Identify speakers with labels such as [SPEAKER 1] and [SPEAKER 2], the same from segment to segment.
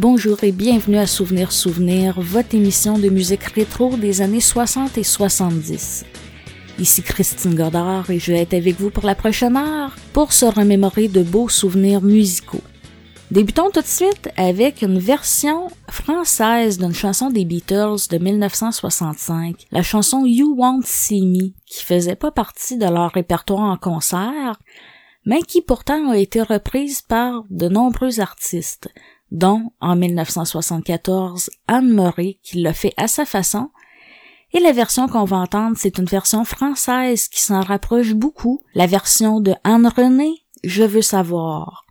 [SPEAKER 1] Bonjour et bienvenue à Souvenir Souvenir, votre émission de musique rétro des années 60 et 70. Ici Christine Godard et je vais être avec vous pour la prochaine heure pour se remémorer de beaux souvenirs musicaux. Débutons tout de suite avec une version française d'une chanson des Beatles de 1965, la chanson You Won't See Me, qui faisait pas partie de leur répertoire en concert, mais qui pourtant a été reprise par de nombreux artistes, dont en 1974 Anne Murray qui l'a fait à sa façon, et la version qu'on va entendre, c'est une version française qui s'en rapproche beaucoup, la version de Anne René, Je veux savoir.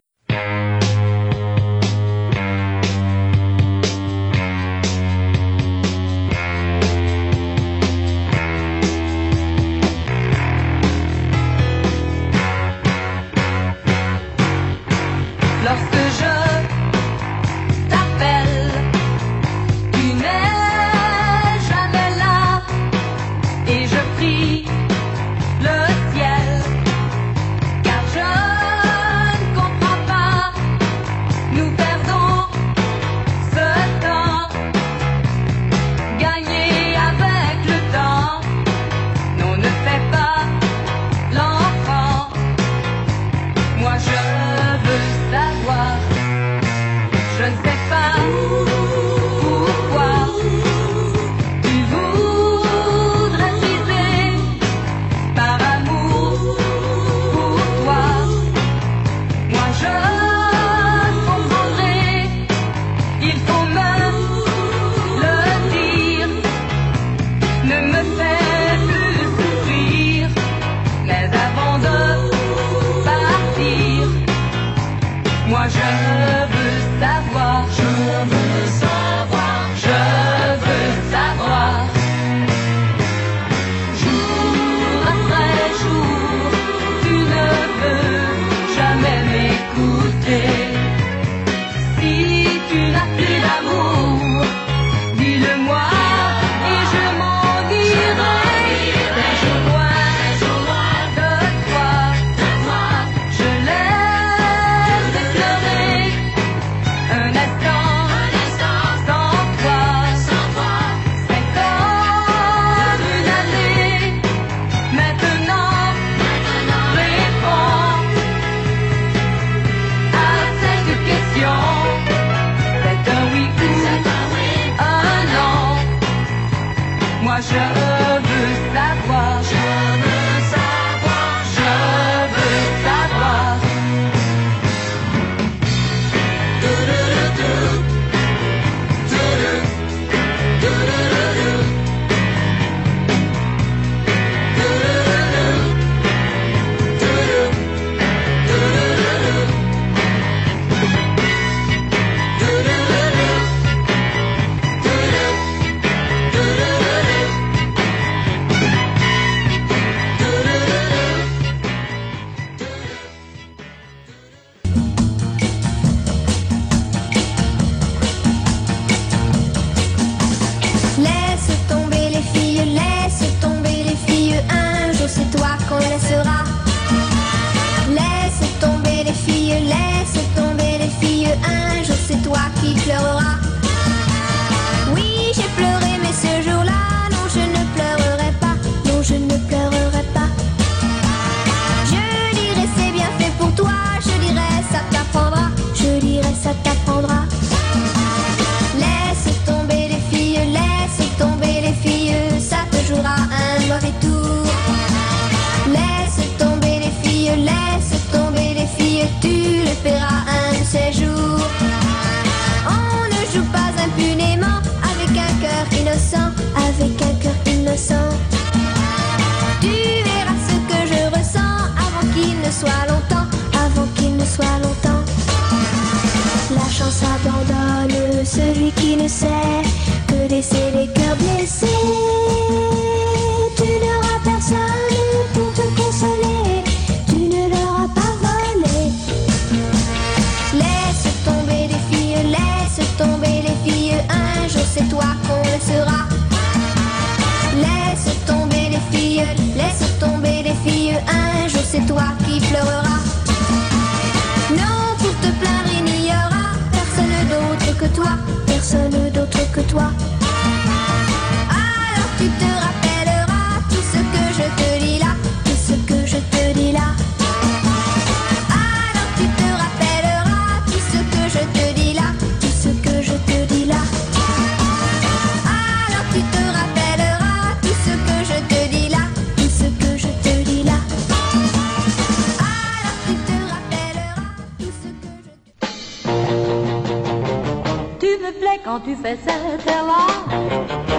[SPEAKER 2] Tu fais cette air-là.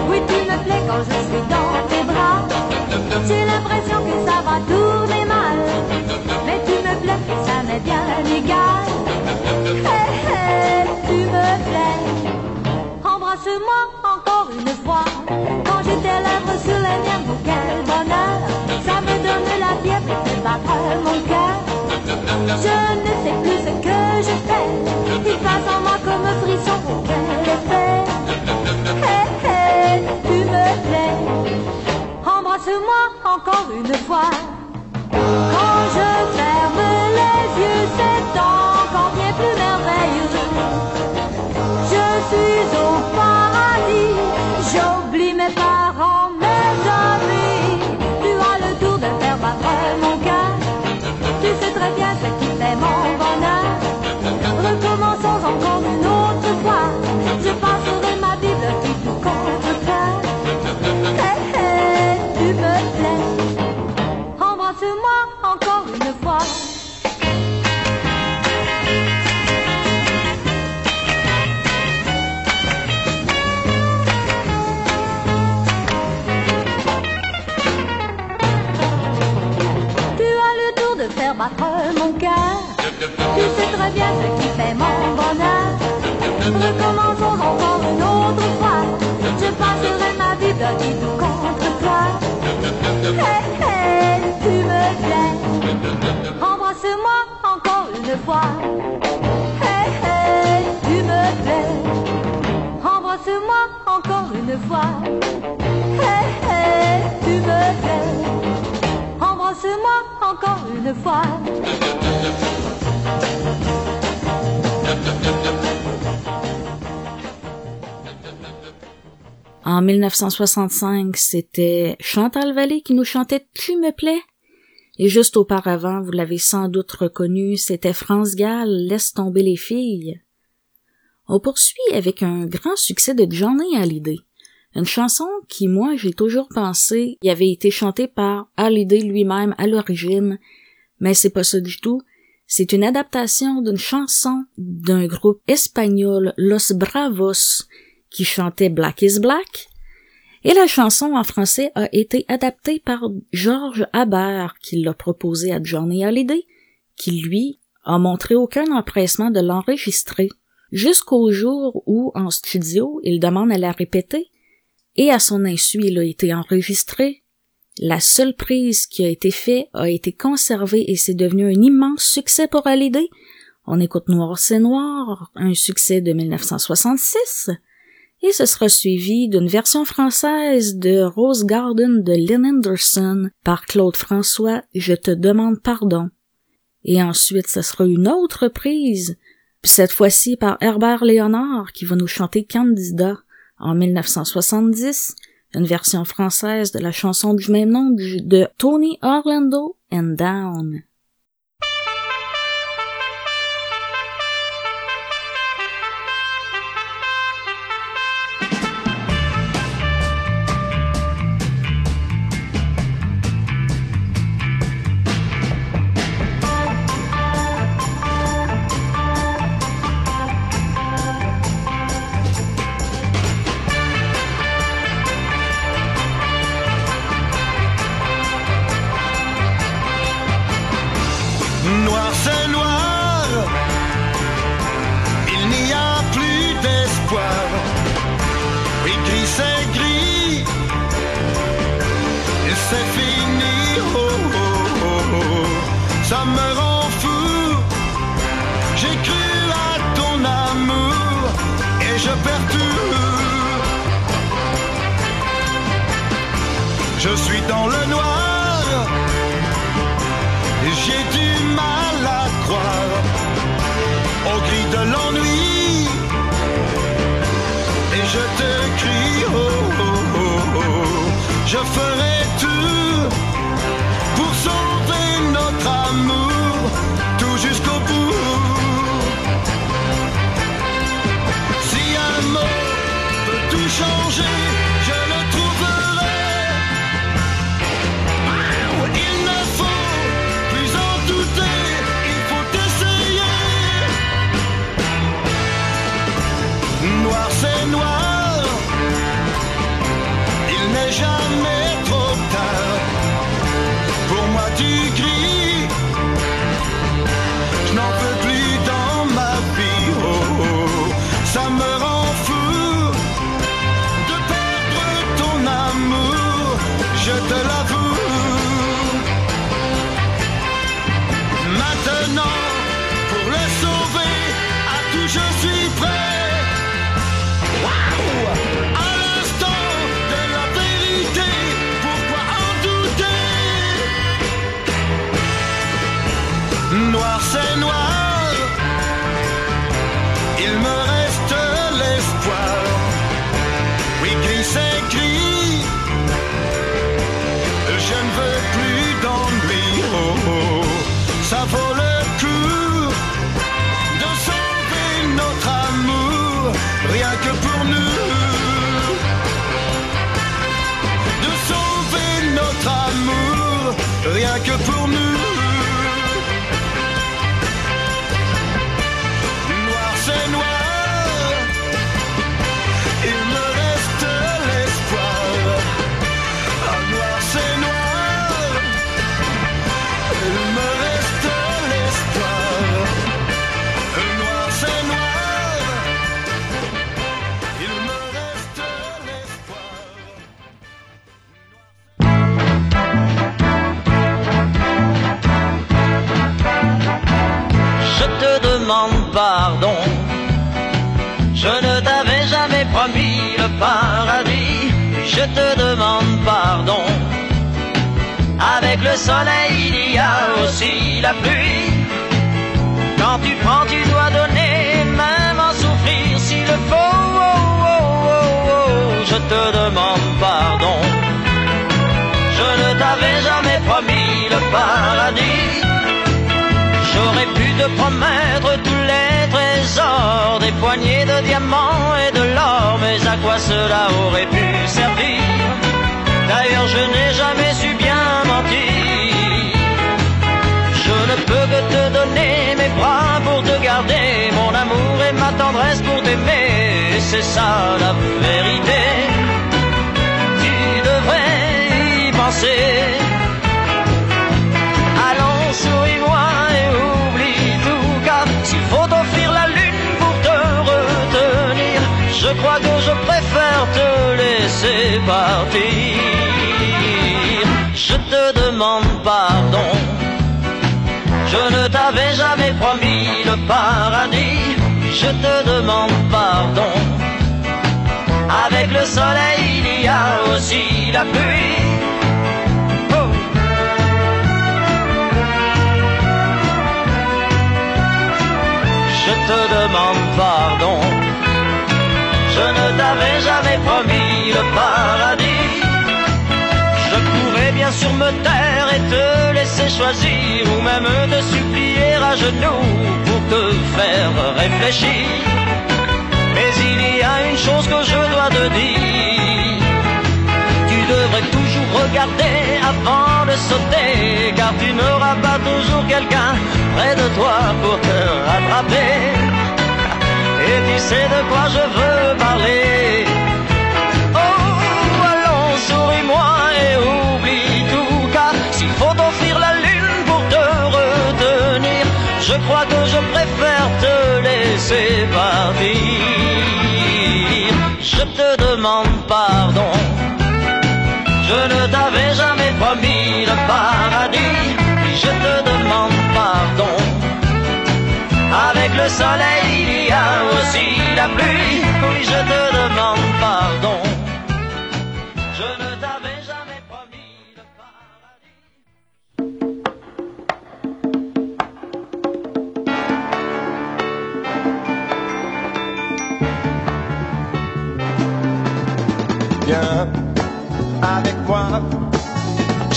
[SPEAKER 2] Oui, tu me plais quand je suis dans tes bras. J'ai l'impression que ça va tourner mal. Mais tu me plais, ça m'est bien égal. Hé, hé, tu me plais. Embrasse-moi encore une fois. Quand j'ai tes lèvres sur les miennes, pour quel bonheur. Ça me donne la fièvre et fait battre mon cœur. Je ne sais plus ce que je fais. Il passe en moi comme frisson Embrasse-moi encore une fois. Quand je ferme les yeux, c'est encore bien plus merveilleux. Je suis au paradis, j'oublie mes parents, mes amis. Tu as le tour de faire battre mon cœur. Tu sais très bien ce qui fait mon bonheur. Recommençons encore Bien ce qui fait mon bonheur. Recommençons encore une autre fois. Je passerai ma vie vie tout contre toi. Hé hé, tu me plais. Embrasse-moi encore une fois. Hé hé, tu me plais. Embrasse-moi encore une fois. Hé hé, tu me plais. Embrasse-moi encore une fois.
[SPEAKER 3] En 1965, c'était Chantal Vallée qui nous chantait Tu me plais. Et juste auparavant, vous l'avez sans doute reconnu, c'était France Gall, Laisse tomber les filles. On poursuit avec un grand succès de Johnny Hallyday. Une chanson qui, moi, j'ai toujours pensé y avait été chantée par Hallyday lui-même à l'origine, mais c'est pas ça du tout. C'est une adaptation d'une chanson d'un groupe espagnol, Los Bravos, qui chantait Black is Black. Et la chanson en français a été adaptée par George Habert, qui l'a proposée à Johnny Hallyday, qui lui a montré aucun empressement de l'enregistrer, jusqu'au jour où, en studio, il demande à la répéter, et à son insu, il a été enregistré. La seule prise qui a été faite a été conservée et c'est devenu un immense succès pour Hallyday. On écoute Noir c'est Noir, un succès de 1966, et ce sera suivi d'une version française de Rose Garden de Lynn Anderson par Claude François, Je te demande pardon. Et ensuite, ce sera une autre prise, cette fois-ci par Herbert Léonard qui va nous chanter Candida en 1970, une version française de la chanson du même nom de Tony Orlando and Down.
[SPEAKER 4] Le
[SPEAKER 5] soleil, il y a aussi la pluie. Quand tu prends, tu dois donner, même en souffrir s'il le faut. Oh, oh, oh, oh. Je te demande pardon. Je ne t'avais jamais promis le paradis. J'aurais pu te promettre tous les trésors, des poignées de diamants et de l'or, mais à quoi cela aurait pu servir? D'ailleurs, je n'ai jamais mon amour et ma tendresse pour t'aimer, c'est ça la vérité. Tu devrais y penser. Allons, souris-moi et oublie tout, car s'il faut t'offrir la lune pour te retenir, je crois que je préfère te laisser partir. Je te demande pardon, je ne t'avais jamais promis le paradis, je te demande pardon. Avec le soleil, il y a aussi la pluie. Oh. je te demande pardon. Je ne t'avais jamais promis le paradis. Je pourrais bien sûr me taire te laisser choisir, ou même te supplier à genoux pour te faire réfléchir. Mais il y a une chose que je dois te dire. Tu devrais toujours regarder avant de sauter, car tu n'auras pas toujours quelqu'un près de toi pour te rattraper. Et tu sais de quoi je veux parler. Laisser partir. Je te demande pardon. Je ne t'avais jamais promis le paradis, je te demande pardon. Avec le soleil, il y a aussi la pluie, oui, je te demande pardon.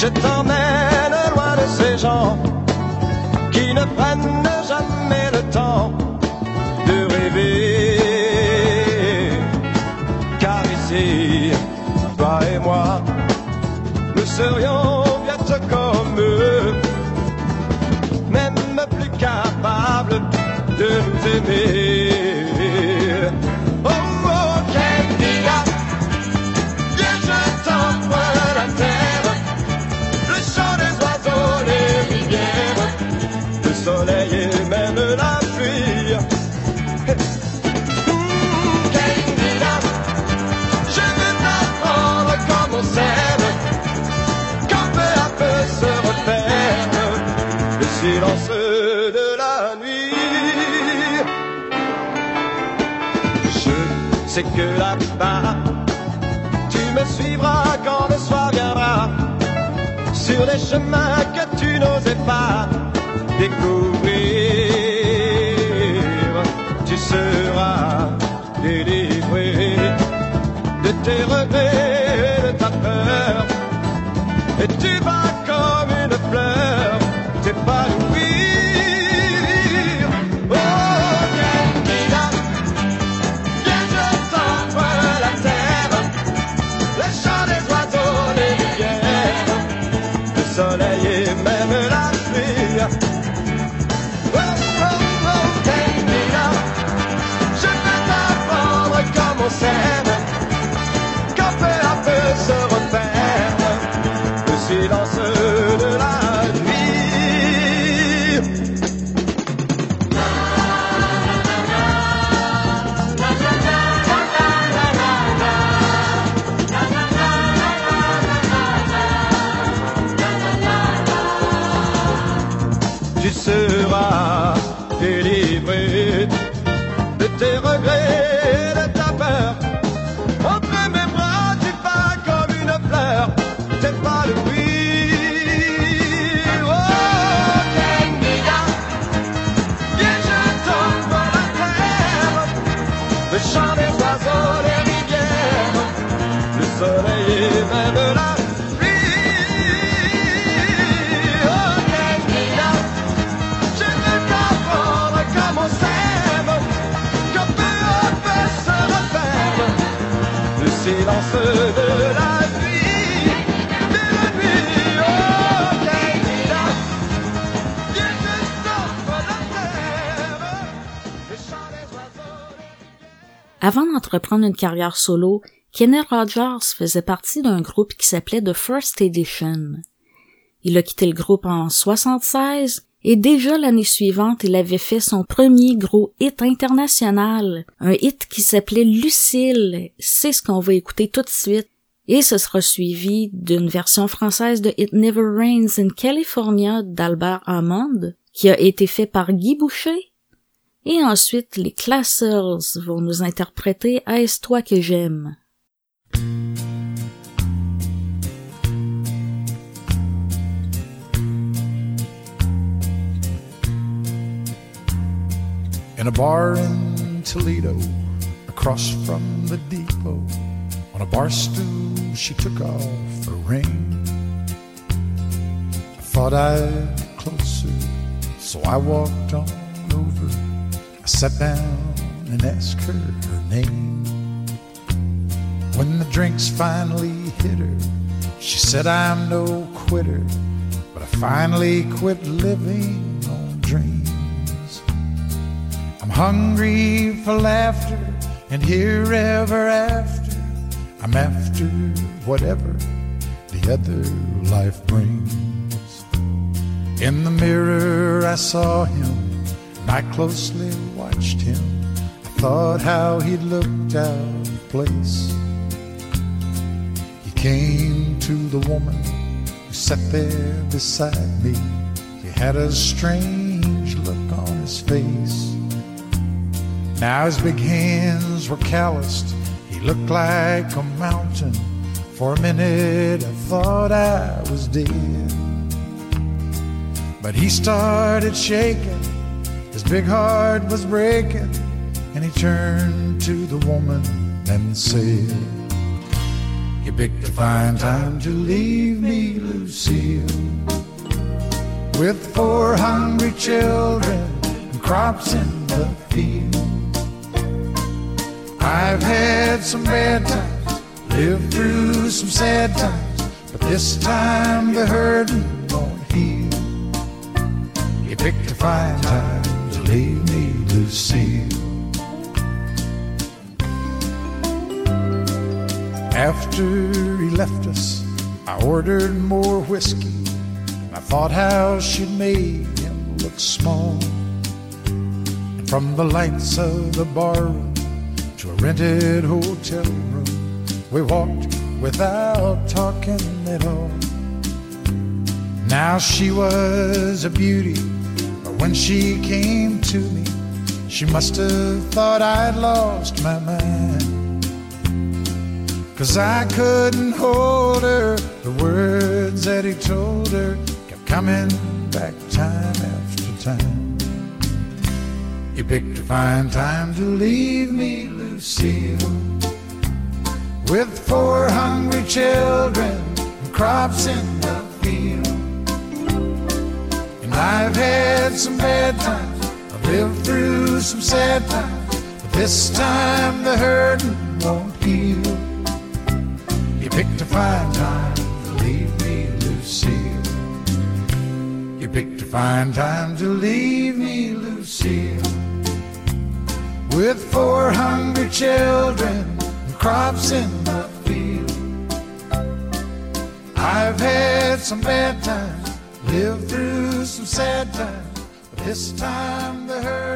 [SPEAKER 5] Je
[SPEAKER 6] t'emmène loin de ces gens qui ne prennent jamais le temps de rêver. Car ici, toi et moi, nous serions bientôt comme eux, même plus capables de nous aimer. Sais que là-bas, tu me suivras quand le soir viendra, sur les chemins que tu n'osais pas découvrir. Tu seras délivré
[SPEAKER 3] Avant d'entreprendre une carrière solo, Kenny Rogers faisait partie d'un groupe qui s'appelait The First Edition. Il a quitté le groupe en 76 et déjà l'année suivante, il avait fait son premier gros hit international, un hit qui s'appelait Lucille. C'est ce qu'on va écouter tout de suite. Et ce sera suivi d'une version française de It Never Rains in California d'Albert Hammond, qui a été fait par Guy Boucher. Et ensuite, les Classers vont nous interpréter Est-ce toi que j'aime?
[SPEAKER 7] In a bar in Toledo, across from the depot. On a bar stool, she took off her ring. I thought I'd get closer, so I walked on over. I sat down and asked her her name. When the drinks finally hit her, she said, I'm no quitter, but I finally quit living on dreams. Hungry for laughter and here ever after. I'm after whatever the other life brings. In the mirror, I saw him, and I closely watched him. I thought how he looked out of place. He came to the woman who sat there beside me. He had a strange look on his face. Now his big hands were calloused. He looked like a mountain. For a minute I thought I was dead. But he started shaking. His big heart was breaking. And he turned to the woman and said, You picked a fine time to leave me, Lucille. With four hungry children and crops in the field. I've had some bad times, lived through some sad times, but this time the hurting won't heal. You picked a fine time to leave me, Lucille. After he left us, I ordered more whiskey. And I thought how she'd made him look small. And from the lights of the barroom to a rented hotel room, we walked without talking at all. Now she was a beauty but when she came to me, she must have thought I'd lost my mind. Cause I couldn't hold her, the words that he told her kept coming back time after time. You picked a fine time to leave me, Lucille, with four hungry children and crops in the field. And I've had some bad times, I've lived through some sad times, but this time the hurting won't heal. You picked a fine time to leave me, Lucille. You picked a fine time to leave me, Lucille. With four hungry children and crops in the field. I've had some bad times, lived through some sad times, but this time the hurting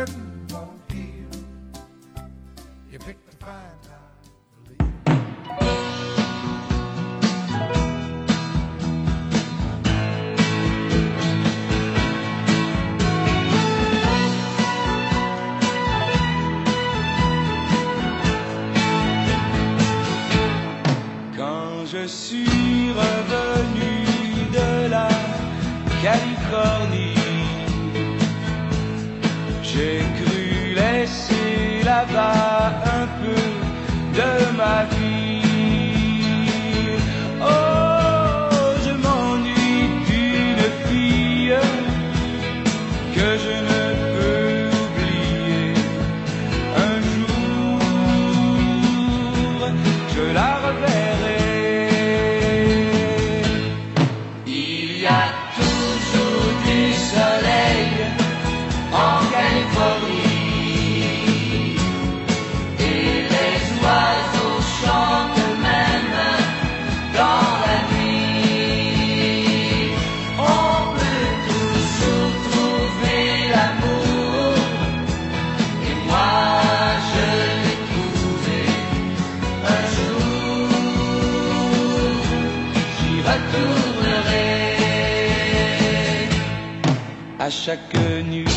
[SPEAKER 8] Chaque nuit,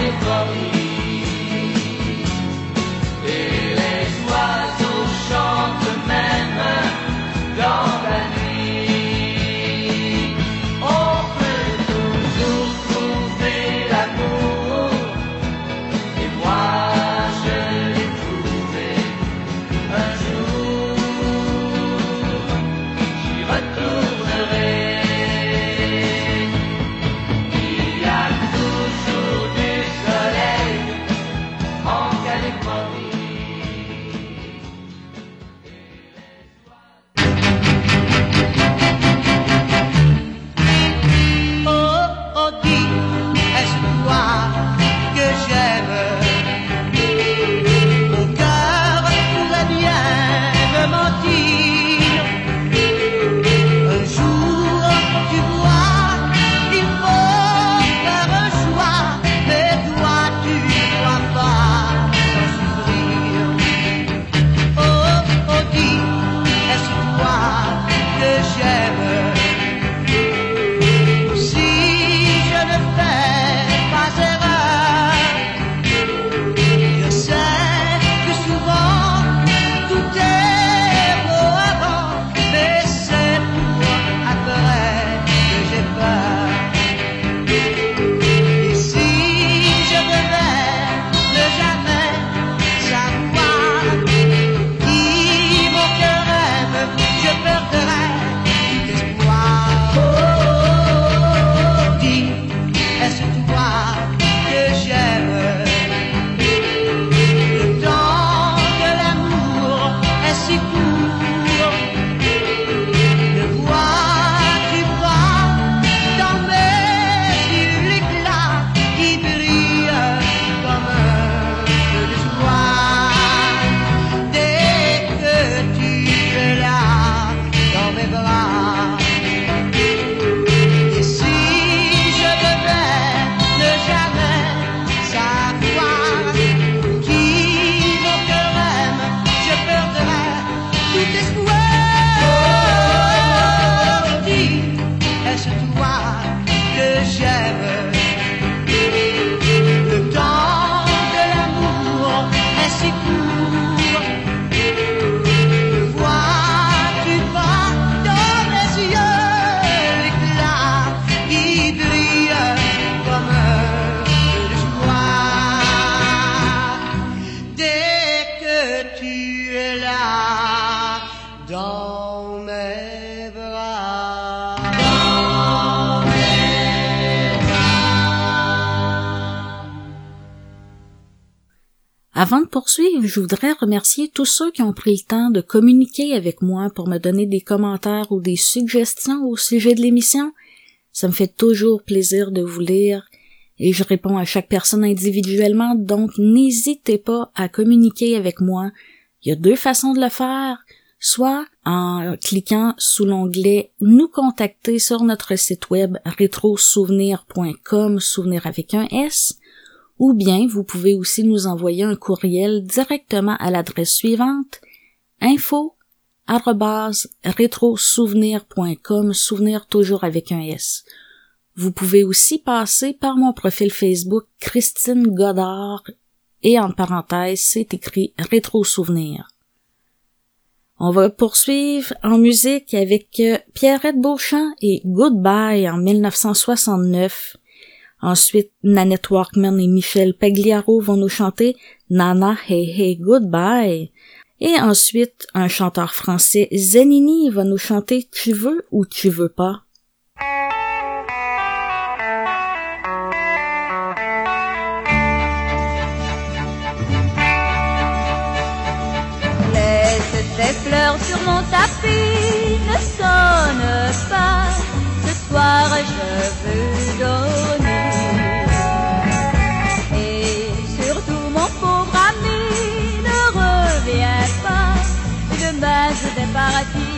[SPEAKER 8] en Californie je
[SPEAKER 3] voudrais remercier tous ceux qui ont pris le temps de communiquer avec moi pour me donner des commentaires ou des suggestions au sujet de l'émission. Ça me fait toujours plaisir de vous lire et je réponds à chaque personne individuellement, donc n'hésitez pas à communiquer avec moi. Il y a deux façons de le faire, soit en cliquant sous l'onglet Nous contacter sur notre site web rétrosouvenir.com, souvenir avec un S, ou bien vous pouvez aussi nous envoyer un courriel directement à l'adresse suivante info rétrosouvenir.com, souvenir toujours avec un S. Vous pouvez aussi passer par mon profil Facebook Christine Godard et en parenthèse, c'est écrit Rétro Souvenir. On va poursuivre en musique avec Pierrette Beauchamp et Goodbye en 1969. Ensuite, Nanette Walkman et Michel Pagliaro vont nous chanter Nana Hey Hey Goodbye. Et ensuite, un chanteur français, Zenini, va nous chanter Tu veux ou tu veux pas?
[SPEAKER 1] Je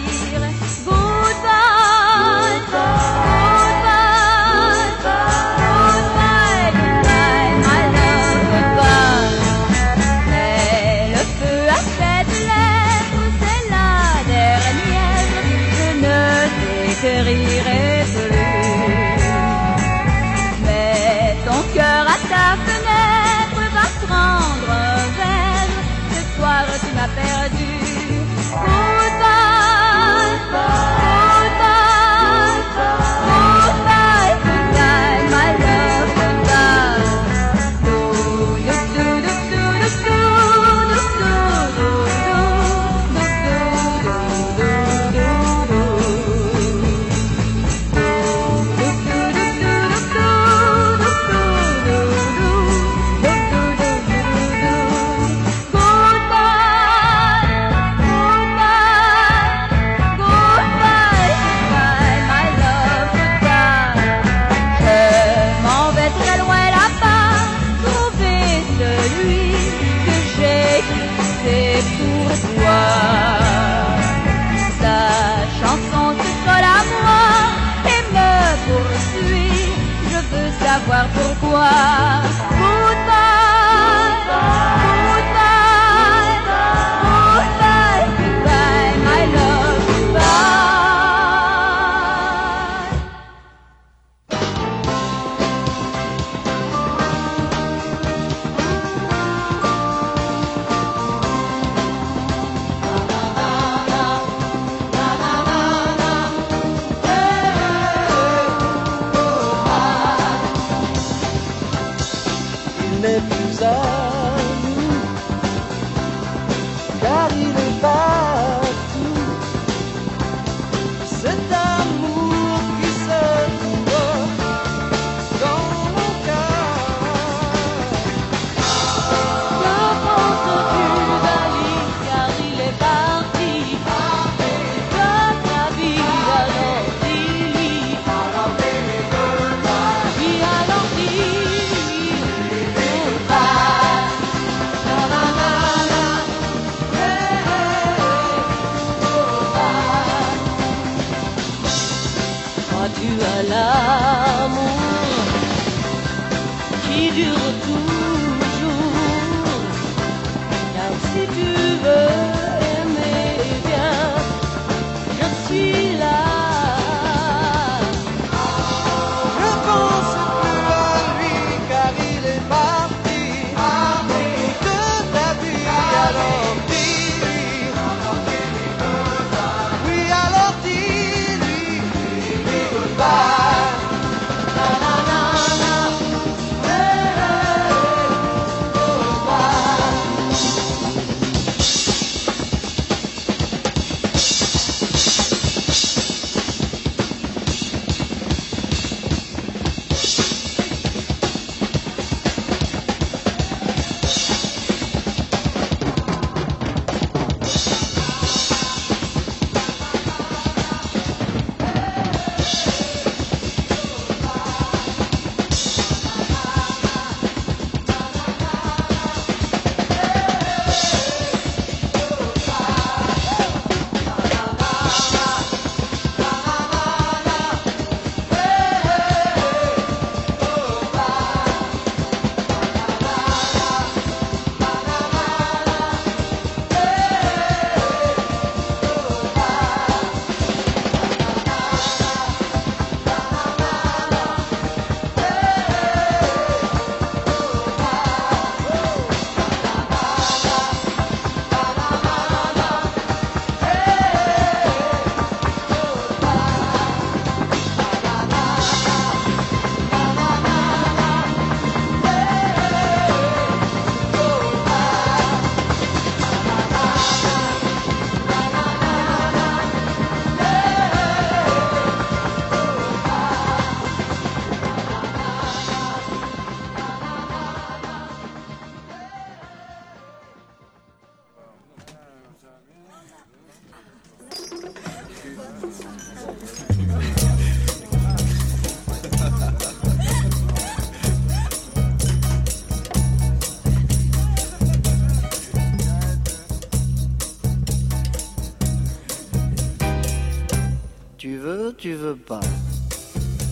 [SPEAKER 1] Tu veux, tu veux
[SPEAKER 9] pas.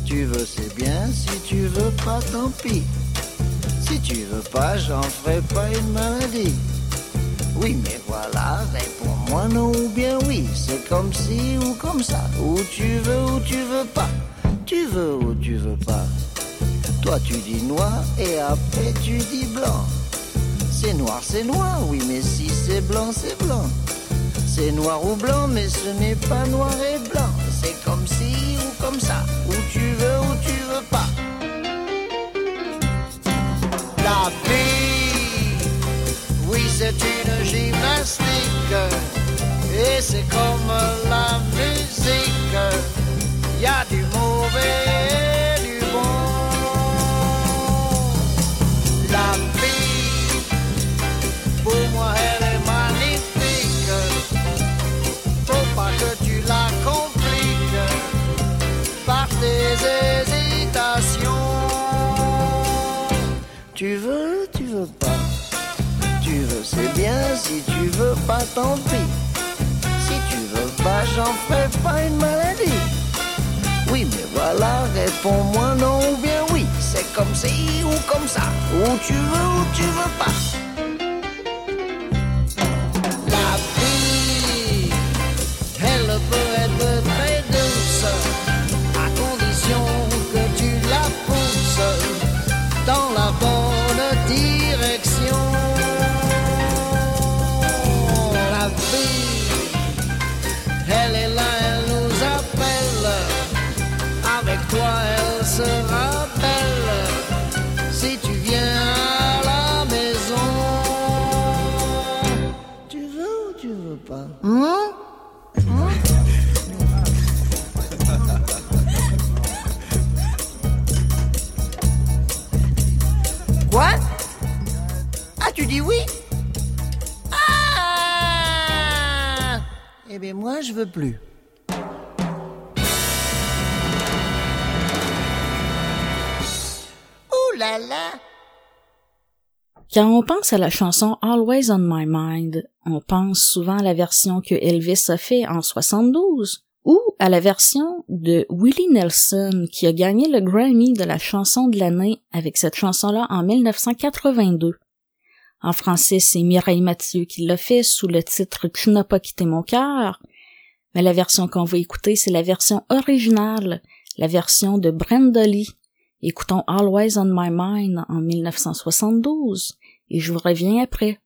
[SPEAKER 9] Tu veux, c'est bien. Si tu veux pas, tant pis. Si tu veux pas, j'en ferai pas une maladie. Oui, mais voilà, réponds-moi non ou bien oui. C'est comme si ou comme ça. Ou tu veux ou tu veux pas. Tu veux ou tu veux pas. Toi, tu dis noir et après tu dis blanc. C'est noir, c'est noir, oui, mais si c'est blanc, c'est blanc. C'est noir ou blanc, mais ce n'est pas noir et blanc. C'est comme si ou comme ça. Ou tu veux ou tu veux pas. La vie, c'est une gymnastique. Et c'est comme la musique. Y a du mauvais tant pis. Si tu veux pas, j'en ferai pas une maladie. Oui, mais voilà, réponds-moi non ou bien oui. C'est comme si ou comme ça. Ou tu veux ou tu veux pas. La vie, elle peut être très douce, à condition que tu la pousses plus. Ouh là là!
[SPEAKER 1] Quand on pense à la chanson Always on My Mind, on pense souvent à la version que Elvis a fait en 72 ou à la version de Willie Nelson qui a gagné le Grammy de la chanson de l'année avec cette chanson-là en 1982. En français, c'est Mireille Mathieu qui l'a fait sous le titre Tu n'as pas quitté mon cœur, mais la version qu'on va écouter, c'est la version originale, la version de Brenda Lee. Écoutons Always on My Mind en 1972 et je vous reviens après.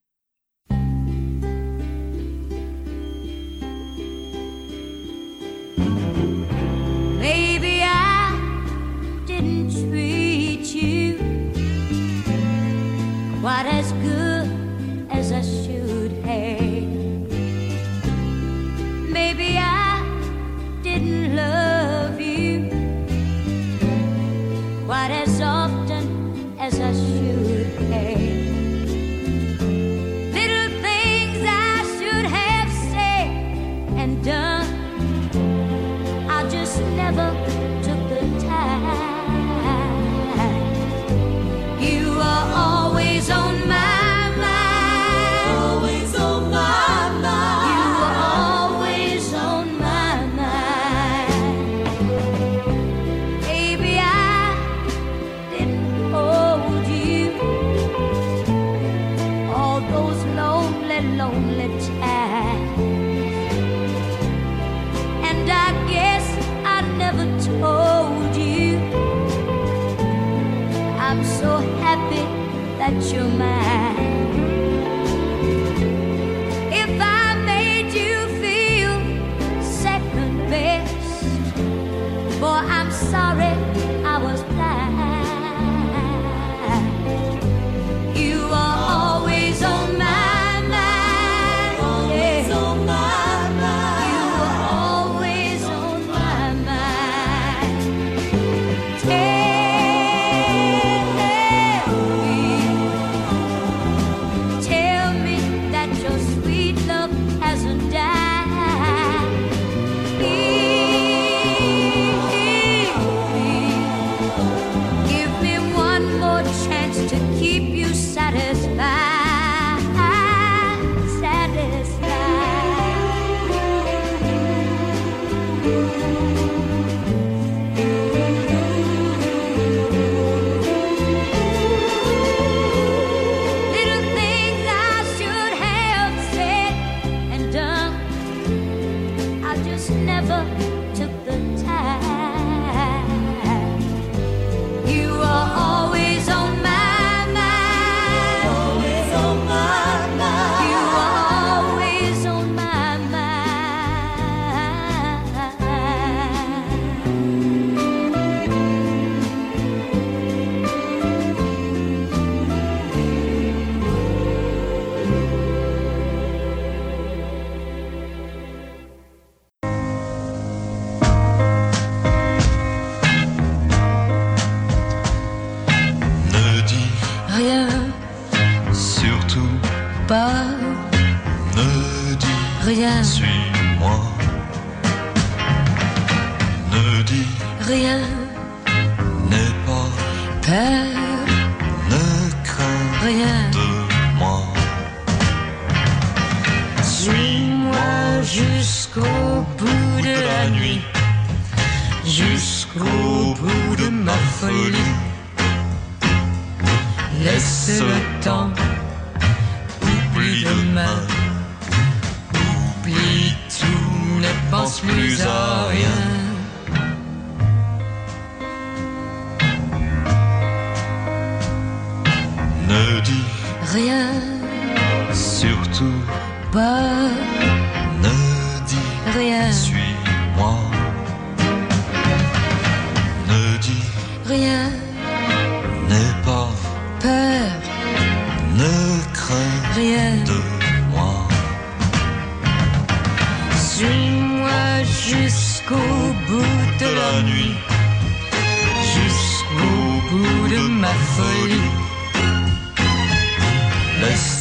[SPEAKER 10] Suis-moi. Ne dis
[SPEAKER 1] rien.
[SPEAKER 10] N'aie pas
[SPEAKER 1] peur.
[SPEAKER 10] Ne crains
[SPEAKER 1] rien
[SPEAKER 10] de moi.
[SPEAKER 1] Suis-moi jusqu'au bout de la nuit. Jusqu'au bout de ma folie. Laisse le temps, oublie demain. pense plus à rien.
[SPEAKER 10] ne dis
[SPEAKER 1] rien,
[SPEAKER 10] surtout
[SPEAKER 1] pas,
[SPEAKER 10] ne dis
[SPEAKER 1] rien,
[SPEAKER 10] suis-moi, ne dis
[SPEAKER 1] rien.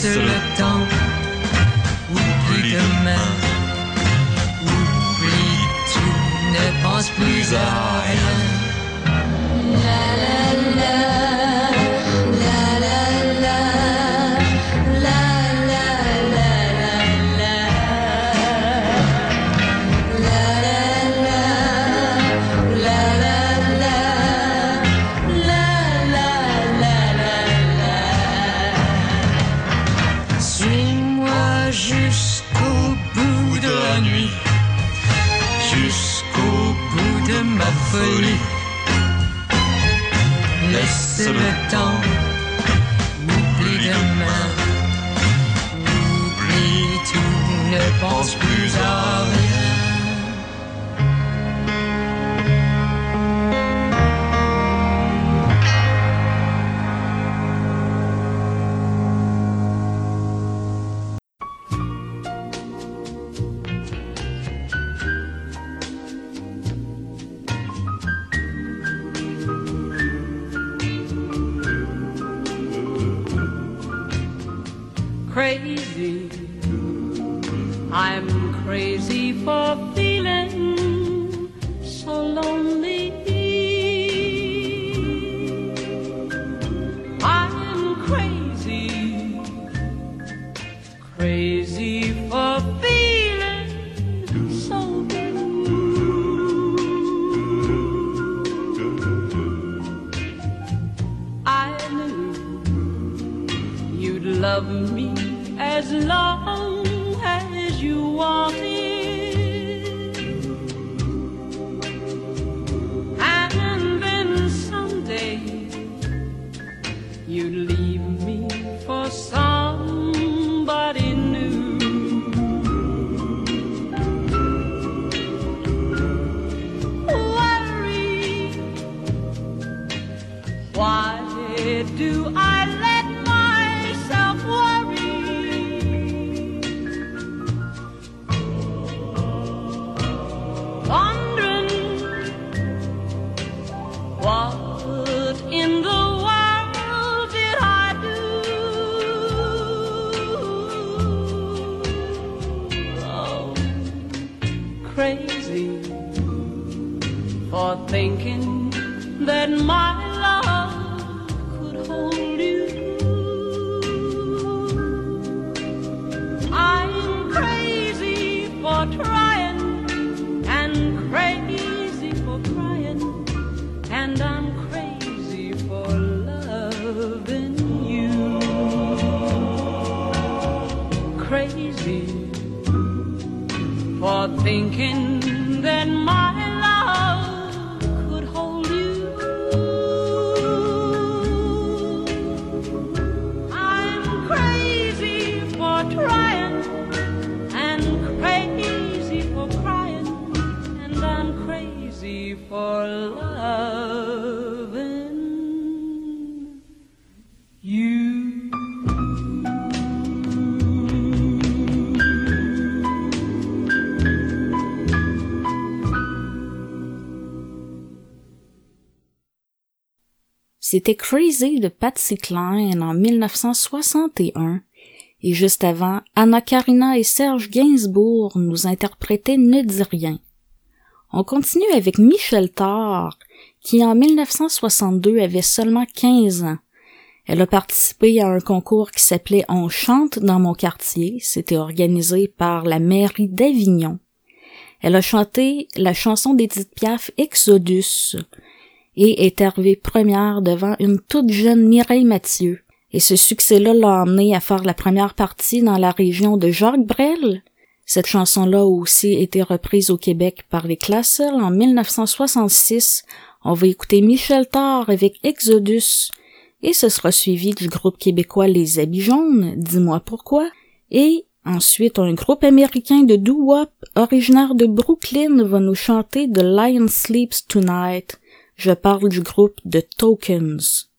[SPEAKER 2] 是的。C'était Crazy de Patsy Cline en 1961 et juste avant, Anna Karina et Serge Gainsbourg nous interprétaient Ne dis rien. On continue avec Michel Thor, qui en 1962 avait seulement 15 ans. Elle a participé à un concours qui s'appelait On chante dans mon quartier. C'était organisé par la mairie d'Avignon. Elle a chanté la chanson d'Edith Piaf Exodus et est arrivée première devant une toute jeune Mireille Mathieu. Et ce succès-là l'a emmené à faire la première partie dans la région de Jacques Brel. Cette chanson-là a aussi été reprise au Québec par les Classels en 1966. On va écouter Michel Thor avec Exodus et ce sera suivi du groupe québécois Les Habits Jaunes, Dis-moi pourquoi, et ensuite un groupe américain de doo-wop originaire de Brooklyn va nous chanter The Lion Sleeps Tonight. Je parle du groupe The Tokens.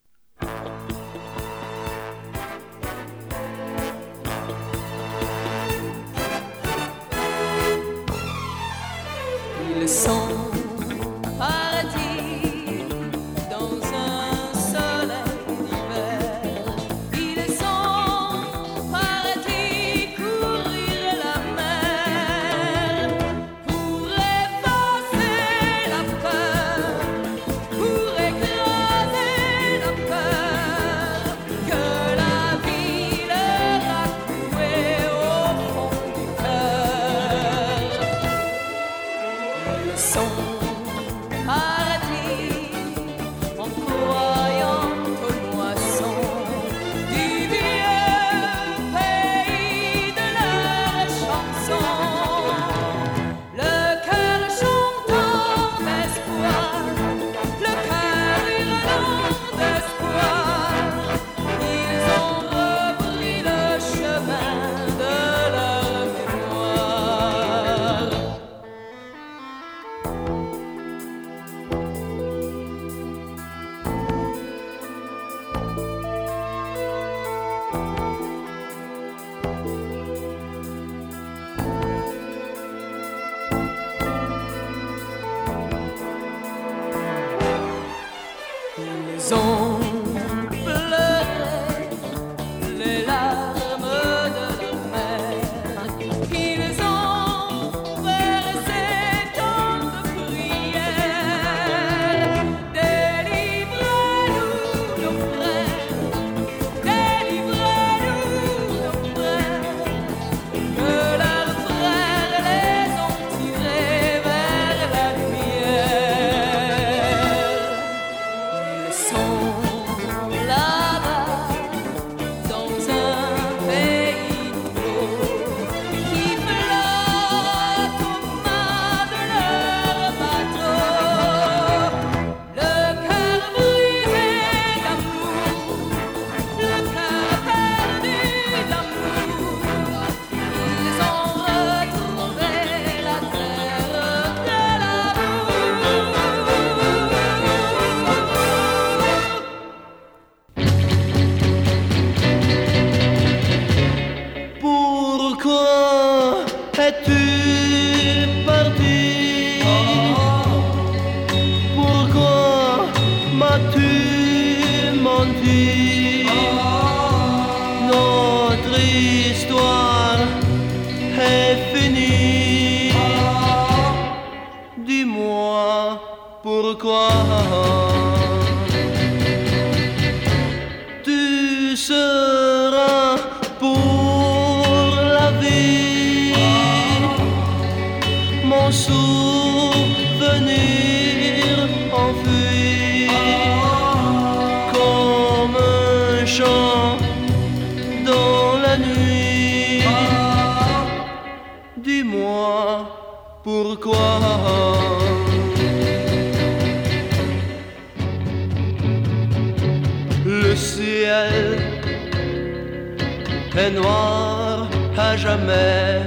[SPEAKER 11] Est noir à jamais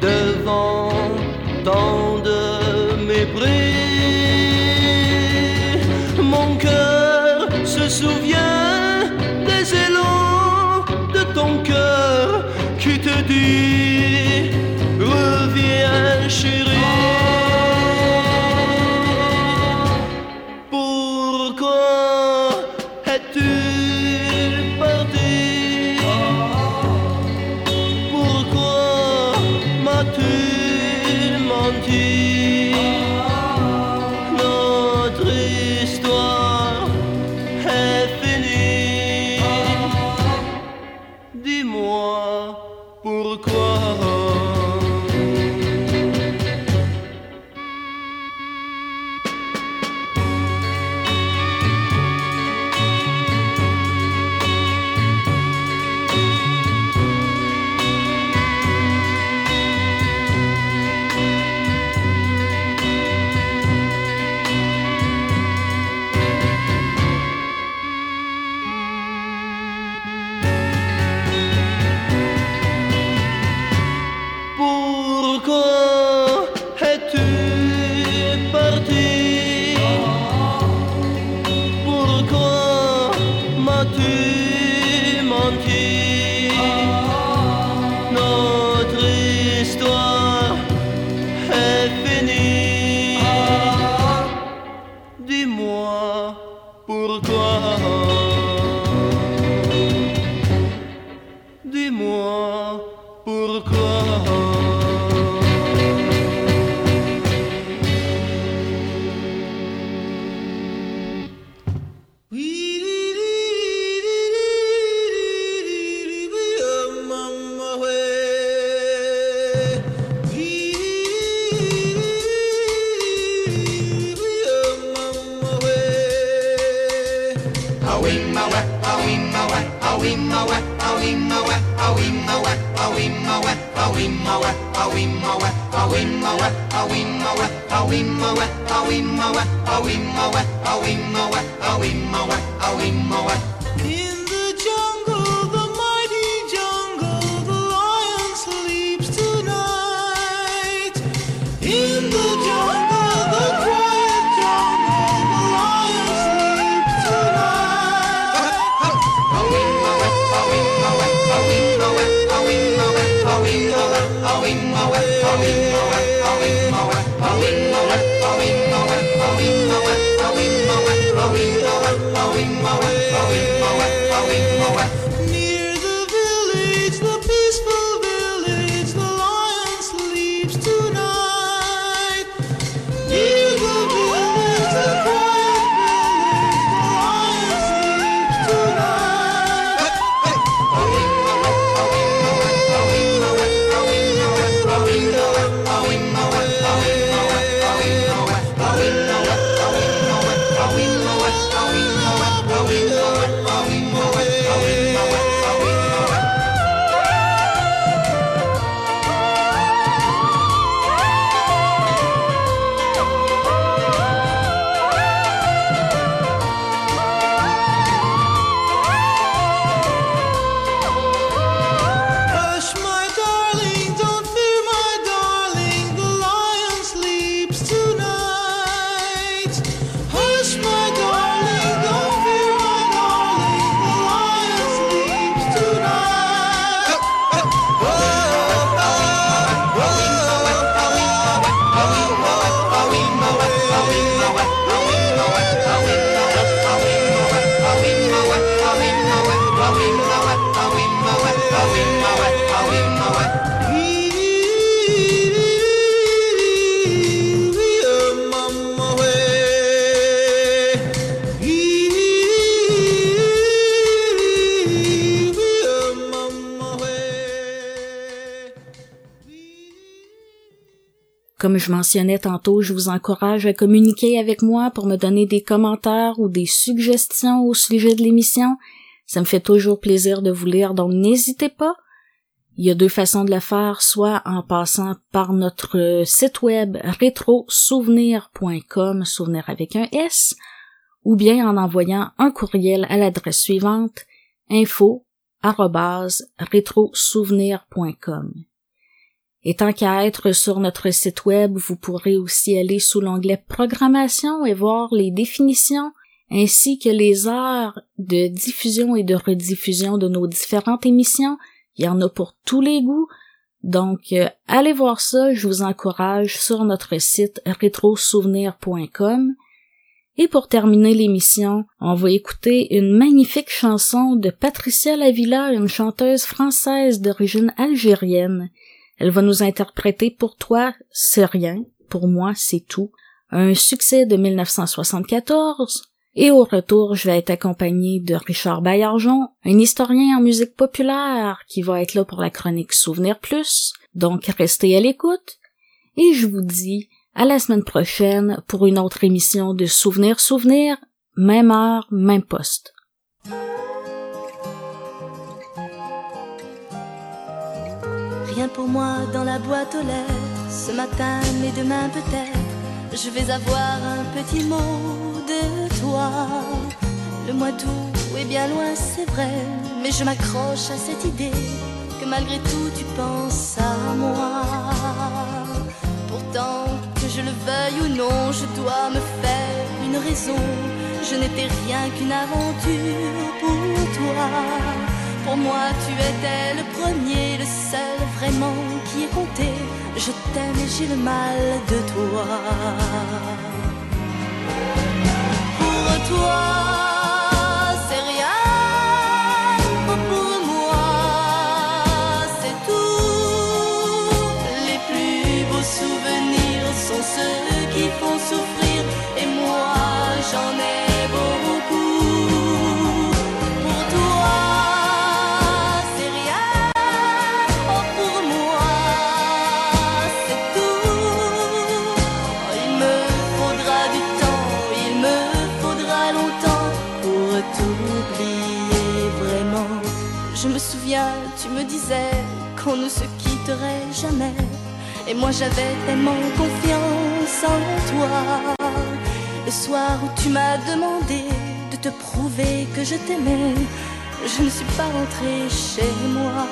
[SPEAKER 11] devant tant de mépris.
[SPEAKER 3] Je mentionnais tantôt, je vous encourage à communiquer avec moi pour me donner des commentaires ou des suggestions au sujet de l'émission. Ça me fait toujours plaisir de vous lire, donc n'hésitez pas. Il y a deux façons de le faire, soit en passant par notre site web rétrosouvenir.com, souvenir avec un S, ou bien en envoyant un courriel à l'adresse suivante info rétrosouvenir.com. Et tant qu'à être sur notre site web, vous pourrez aussi aller sous l'onglet Programmation et voir les définitions ainsi que les heures de diffusion et de rediffusion de nos différentes émissions. Il y en a pour tous les goûts. Donc, euh, allez voir ça, je vous encourage sur notre site rétrosouvenir.com. Et pour terminer l'émission, on va écouter une magnifique chanson de Patricia Lavilla, une chanteuse française d'origine algérienne. Elle va nous interpréter Pour toi, c'est rien, pour moi, c'est tout. Un succès de 1974. Et au retour, je vais être accompagnée de Richard Baillargeon, un historien en musique populaire qui va être là pour la chronique Souvenir Plus. Donc, restez à l'écoute. Et je vous dis à la semaine prochaine pour une autre émission de Souvenir Souvenir, même heure, même poste.
[SPEAKER 12] Rien pour moi dans la boîte aux lettres. Ce matin, mais demain peut-être, je vais avoir un petit mot de toi. Le mois d'août est bien loin, c'est vrai, mais je m'accroche à cette idée que malgré tout tu penses à moi. Pourtant, que je le veuille ou non, je dois me faire une raison. Je n'étais rien qu'une aventure pour toi. Pour moi, tu étais le premier, le seul vraiment qui ait compté. Je t'aime et j'ai le mal de toi. Pour toi, c'est rien. Pour moi, c'est tout. Les plus beaux souvenirs sont ceux qui font souffrir. Et moi, j'en ai ne se quitterait jamais. Et moi j'avais tellement confiance en toi. Le soir où tu m'as demandé de te prouver que je t'aimais, je ne suis pas rentrée chez moi.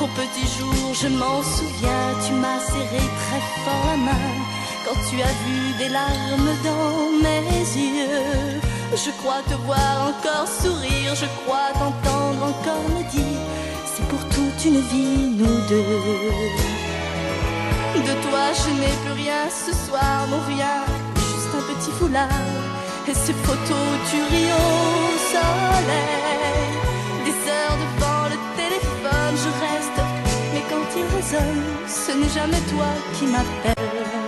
[SPEAKER 12] Au petit jour, je m'en souviens, tu m'as serré très fort la main quand tu as vu des larmes dans mes yeux. Je crois te voir encore sourire, je crois t'entendre encore me dire, c'est pour toute une vie, nous deux. De toi, je n'ai plus rien ce soir, non rien, juste un petit foulard. Et ces photos, tu ris au soleil. Des heures devant le téléphone, je reste, mais quand il résonne, ce n'est jamais toi qui m'appelle.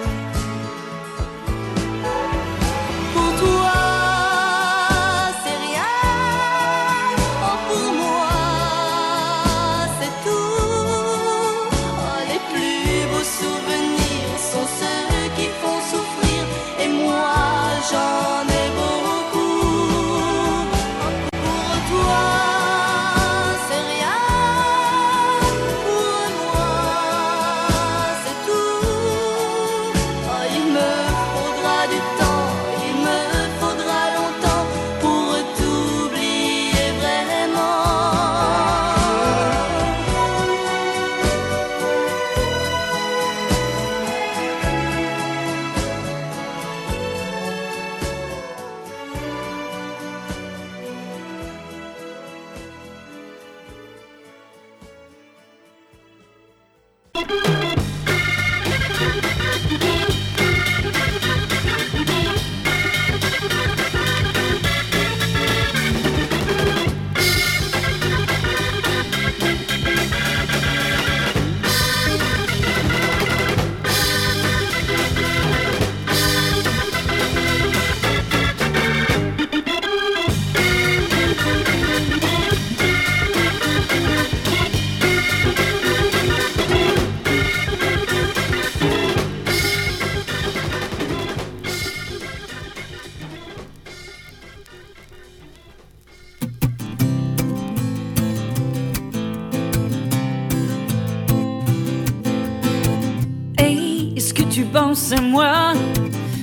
[SPEAKER 12] Moi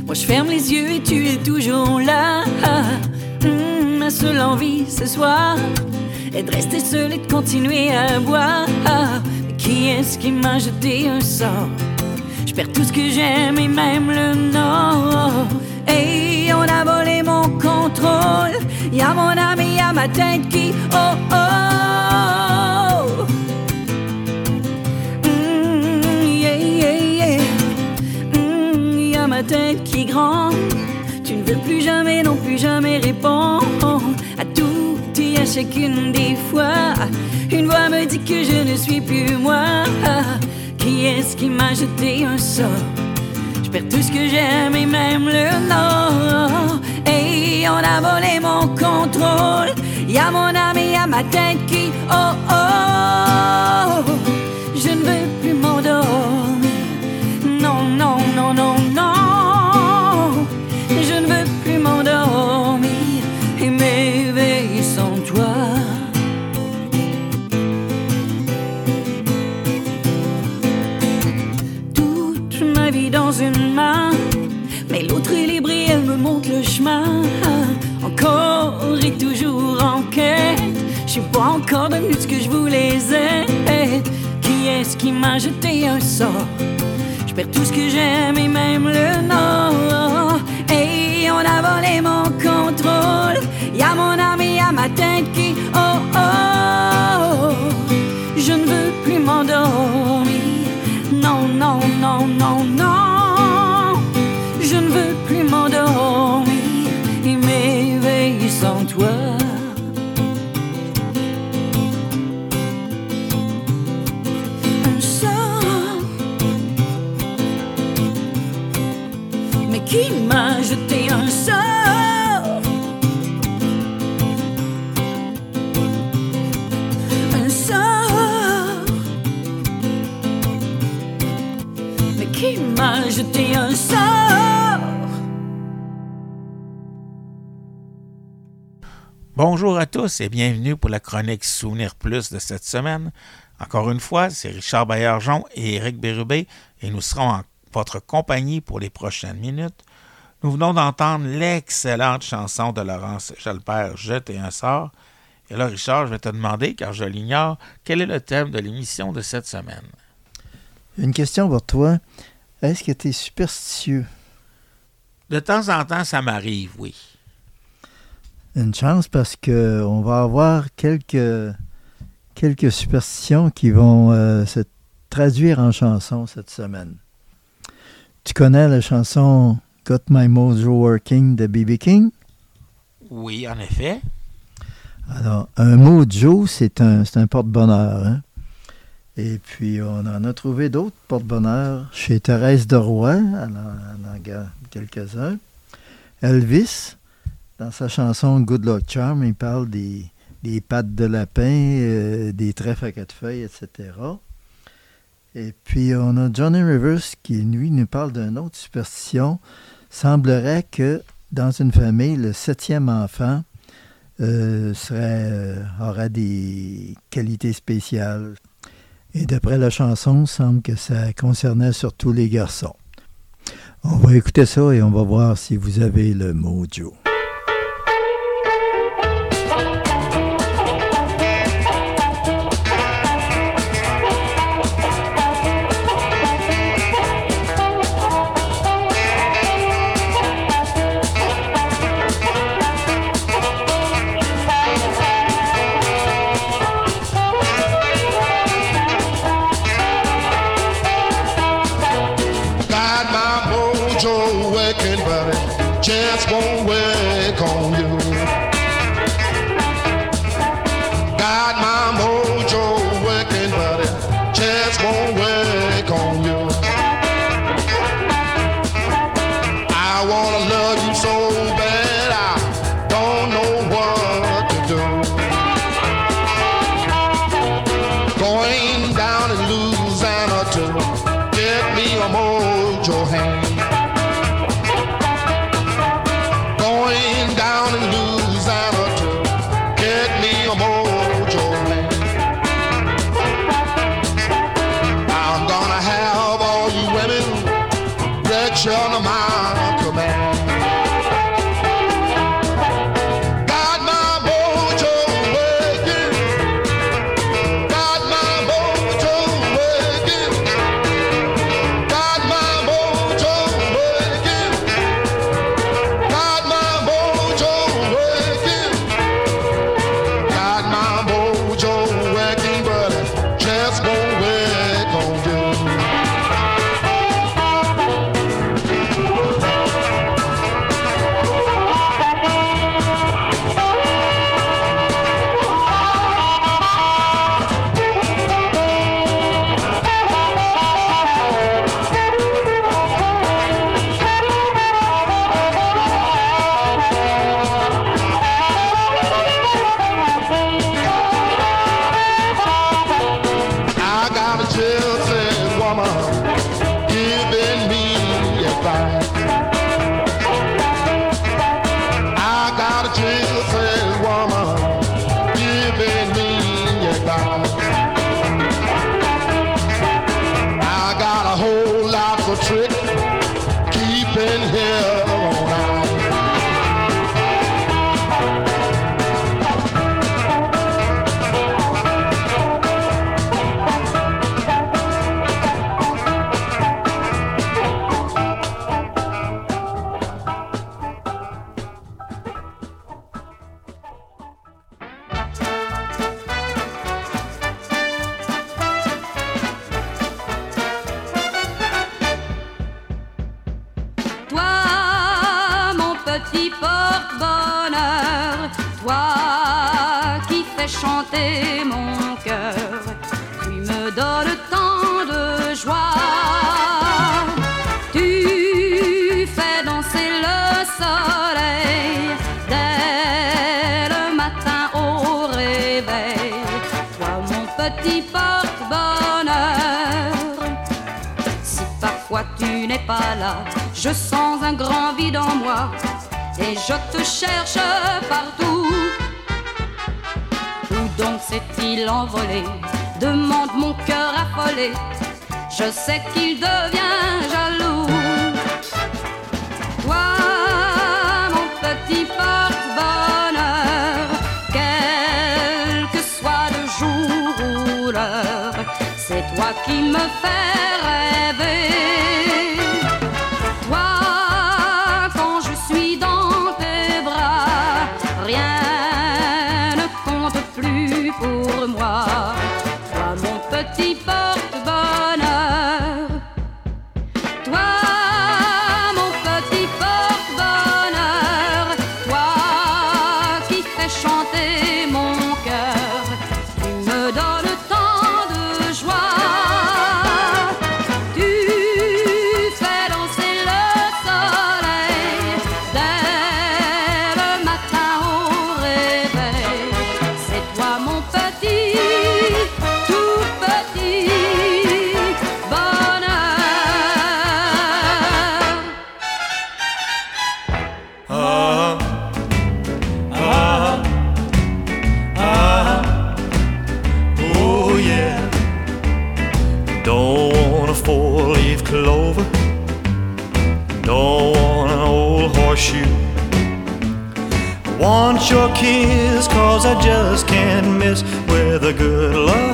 [SPEAKER 12] Moi
[SPEAKER 2] je ferme les yeux et tu es toujours là. Hum, ma seule envie ce soir est de rester seul et de continuer à boire. Mais qui est-ce qui m'a jeté un sort? Je perds tout ce que j'aime et même le nord. Hey, on a volé mon contrôle. Y'a mon âme et y'a ma tête qui. Oh oh. Tu ne veux plus jamais, non plus jamais répondre à tout et à chacune des fois. Une voix me dit que je ne suis plus moi. Qui est-ce qui m'a jeté un sort? Je perds tout ce que j'aime et même le nord. Et on a volé mon contrôle. Y a mon âme et y a ma tête qui. Oh oh. Suis pas encore devenue ce que je voulais être. Qui est-ce qui m'a jeté un sort? Je perds tout ce que j'aime et même le nord. Et on a volé mon contrôle. Y a mon âme et y a ma tête qui. Un sort
[SPEAKER 13] Bonjour à tous et bienvenue pour la chronique Souvenir Plus de cette semaine. Encore une fois, c'est Richard Baillargeon et Éric Bérubé et nous serons en votre compagnie pour les prochaines minutes. Nous venons d'entendre l'excellente chanson de Laurence Jalpert, Jeter un sort. Et là, Richard, je vais te demander, car je l'ignore, quel est le thème de l'émission de cette semaine?
[SPEAKER 14] Une question pour toi. Est-ce que tu es superstitieux?
[SPEAKER 13] De temps en temps, ça m'arrive, oui.
[SPEAKER 14] Une chance parce que on va avoir quelques, quelques superstitions qui vont euh, se traduire en chanson cette semaine. Tu connais la chanson Got My Mojo Working de B.B. King?
[SPEAKER 13] Oui, en effet.
[SPEAKER 14] Alors, un mojo, c'est un, c'est un porte-bonheur. hein? Et puis, on en a trouvé d'autres porte-bonheur chez Thérèse de. Elle en, en quelques-uns. Elvis, dans sa chanson Good Luck Charm, il parle des, des pattes de lapin, euh, des trèfles à quatre feuilles, etc. Et puis, on a Johnny Rivers qui, lui, nous parle d'une autre superstition. Semblerait que dans une famille, le septième enfant euh, serait, euh, aurait des qualités spéciales. Et d'après la chanson, semble que ça concernait surtout les garçons. On va écouter ça et on va voir si vous avez le mojo.
[SPEAKER 1] Got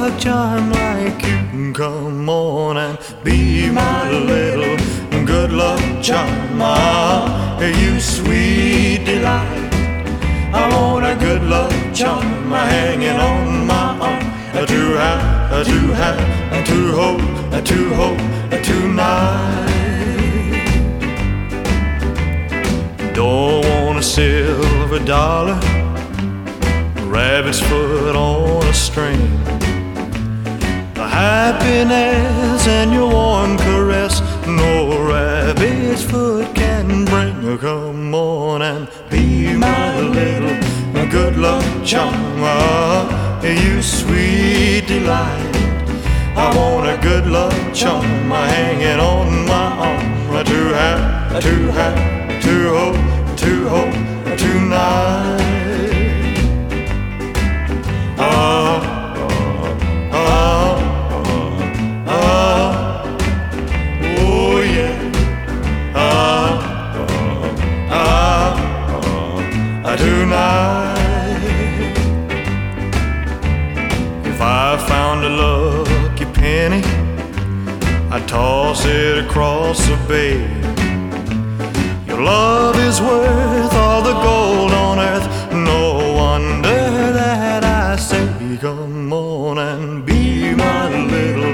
[SPEAKER 15] luck charm like you. Come on and be my little good luck charm. Ah, you sweet delight. I want a good luck charm hanging on my arm. To have, to have, to hold, to hold tonight. Don't want a silver dollar, rabbit's foot on a string. The happiness and your warm caress, no rabbit's foot can bring. Come on and be my little good luck charm. You sweet delight. I want a good luck charm hanging on my arm. To have, to have, to hold, to hold tonight. Ah. If I found a lucky penny, I'd toss it across the bay. Your love is worth all the gold on earth. No wonder that I say, come on and be my little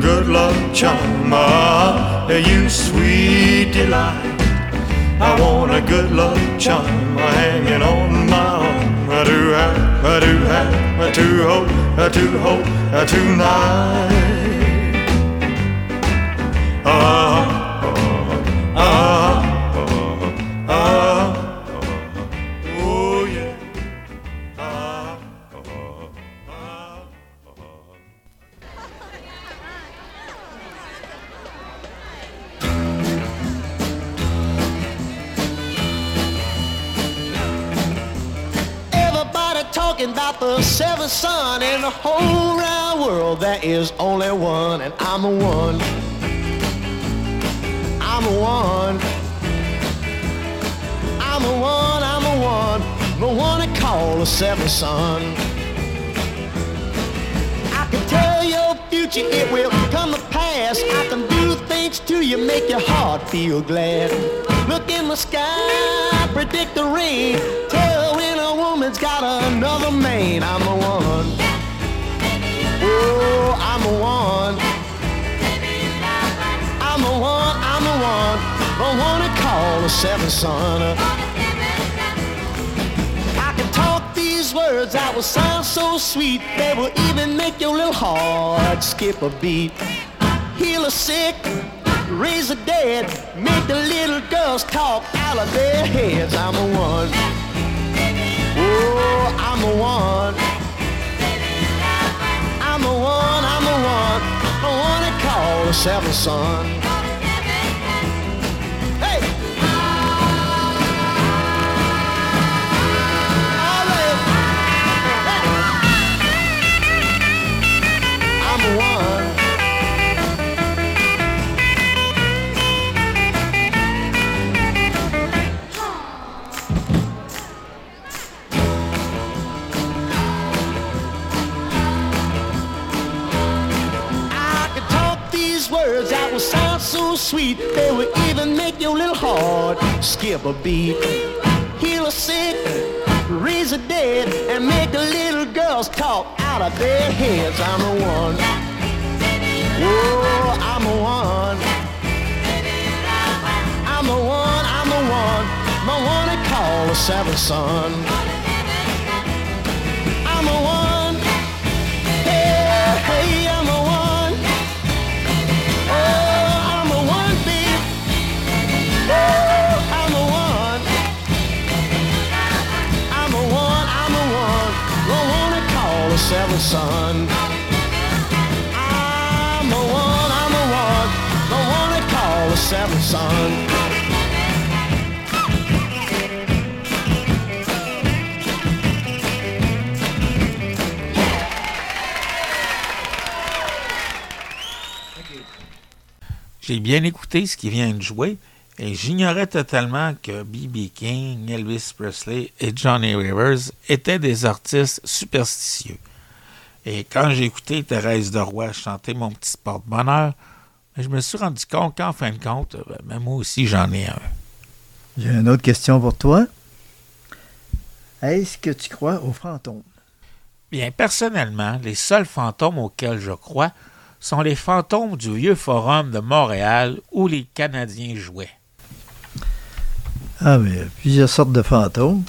[SPEAKER 15] good luck charm. Ah, you sweet delight. I want a good luck charm hanging on my arm. I do have, I do have, I do hope, I do hope tonight. Ah, ah,
[SPEAKER 9] the whole round world. There is only one, and I'm the one. I'm the one. I'm the one. I'm the one. The one they call the seventh son. I can tell your future, it will come to pass. I can do things to you, make your heart feel glad. Look in the sky, predict the rain. Tell when a woman's got another man. I'm the one. Oh, I'm the one. I'm the one, I'm the one. One to call the seventh son. I can talk these words that will sound so sweet. They will even make your little heart skip a beat. Heal the sick, raise the dead, make the little girls talk out of their heads. I'm the one. Oh, I'm the one. Call the seventh son. Sweet. They will even make your little heart skip a beat. Heal a sick, raise a dead, and make the little girls talk out of their heads. I'm the one. Whoa, I'm the one. I'm the one, I'm the one, the one they call the seventh son.
[SPEAKER 13] J'ai bien écouté ce qui vient de jouer et j'ignorais totalement que B.B. King, Elvis Presley et Johnny Rivers étaient des artistes superstitieux. Et quand j'ai écouté Thérèse de Roy chanter Mon petit porte-bonheur, ben, je me suis rendu compte qu'en fin de compte, ben, moi aussi j'en ai un.
[SPEAKER 14] J'ai une autre question pour toi. Est-ce que tu crois aux fantômes?
[SPEAKER 13] Bien, personnellement, les seuls fantômes auxquels je crois sont les fantômes du vieux forum de Montréal où les Canadiens jouaient.
[SPEAKER 14] Ah, mais il y a plusieurs sortes de fantômes.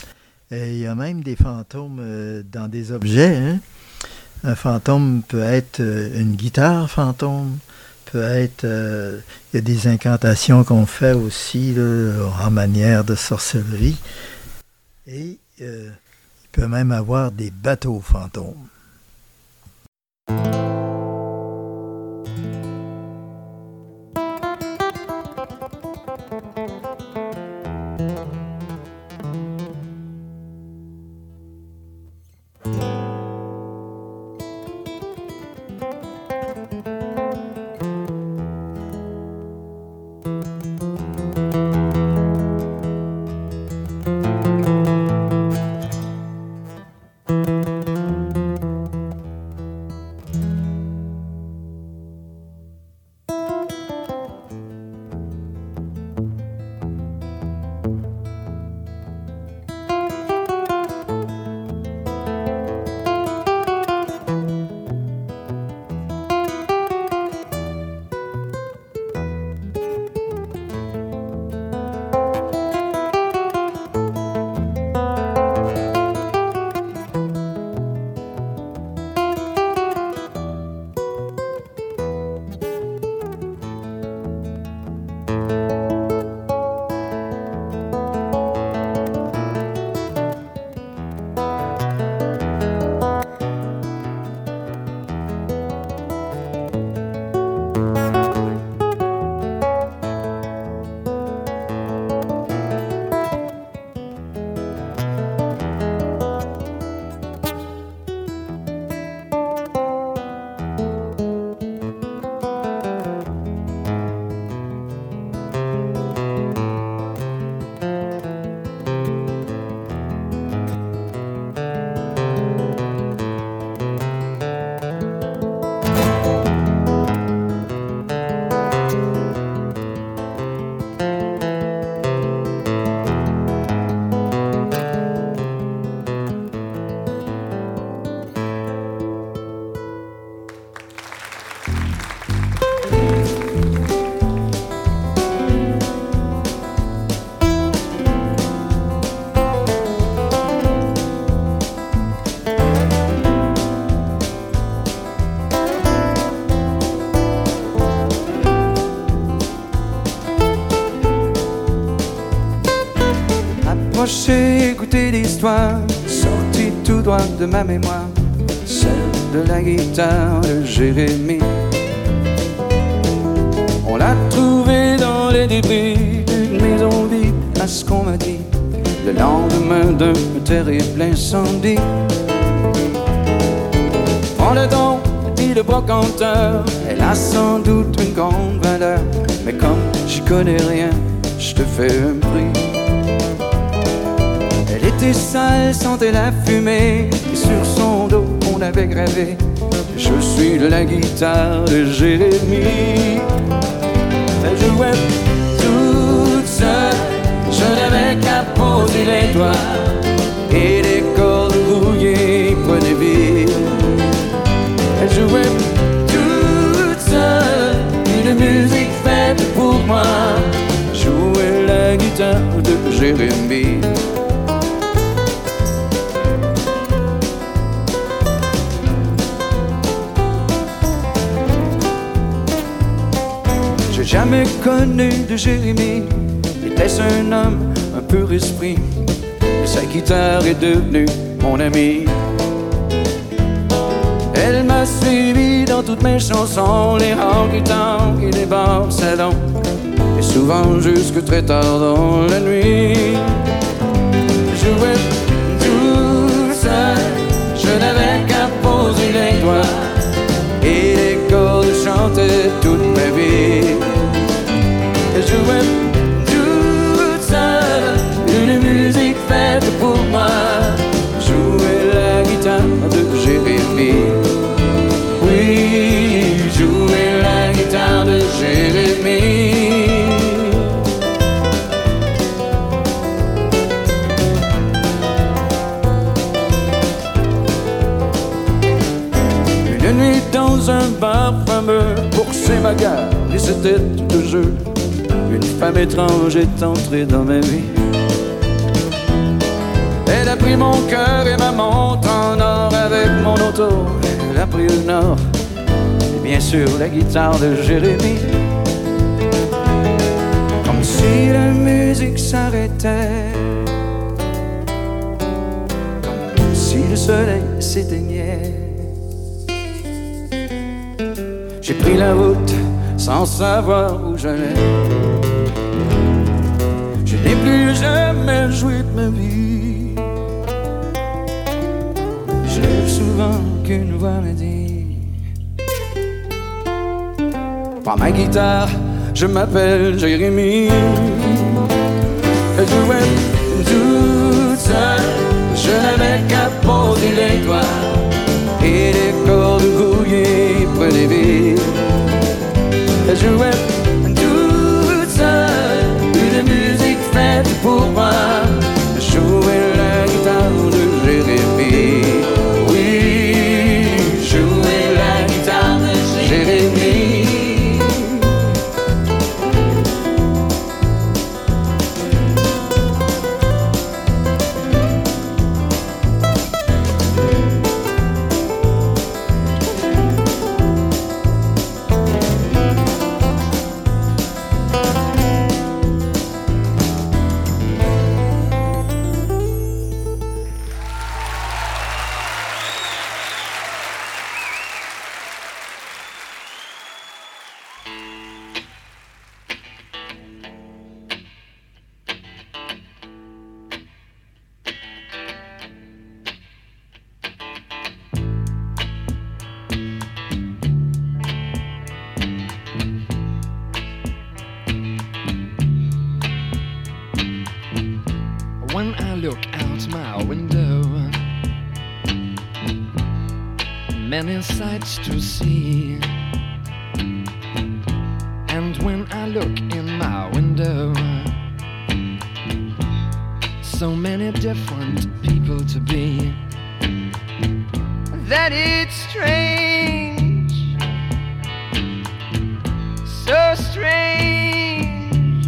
[SPEAKER 14] Et il y a même des fantômes euh, dans des objets. hein. Un fantôme peut être euh, une guitare fantôme, peut être. euh, il y a des incantations qu'on fait aussi en manière de sorcellerie. Et euh, il peut même avoir des bateaux fantômes.
[SPEAKER 8] Écoutez l'histoire sortie tout droit de ma mémoire, celle de la guitare de Jérémie. On l'a trouvée dans les débris d'une maison vide, à ce qu'on m'a dit, le lendemain d'un terrible incendie. Prends le don, dit le brocanteur, elle a sans doute une grande valeur, mais comme j'y connais rien, je te fais un prix. Elle était sale, sentait la fumée, et sur son dos on avait gravé Je suis la guitare de Jérémie. Elle jouait toute seule, je n'avais qu'à poser les doigts et les cordes rouillées prenaient vie. Elle jouait toute seule, une musique faite pour moi. Jouait la guitare de Jérémie. Jamais connu de Jérémie. Était-ce un homme, un pur esprit? Mais sa guitare est devenue mon ami. Elle m'a suivi dans toutes mes chansons, les honky-tonk et les bars salons. Et souvent jusque très tard dans la nuit. Jouais tout seul, je n'avais qu'à poser les doigts. Et les cordes chantaient toute ma vie. Je jouais toute seule, une musique faite pour moi. Jouer la guitare de Jérémie. Oui, jouer la guitare de Jérémie. Une nuit dans un bar fameux pour ma gare et c'était tout jeu. Femme étrange est entrée dans ma vie. Elle a pris mon cœur et ma montre en or avec mon auto. Elle a pris le nord et bien sûr la guitare de Jérémie. Comme si la musique s'arrêtait. Comme si le soleil s'éteignait. J'ai pris la route sans savoir où j'allais. Je jamais joué de ma vie. Je souvent qu'une voix me dit Prends ma guitare, je m'appelle Jérémie. Elle jouait toute seule, je n'avais qu'à poser les doigts et les cordes rouillées prenaient vie. Elle
[SPEAKER 16] see. And when I look in my window, so many different people to be. That it's strange, so strange.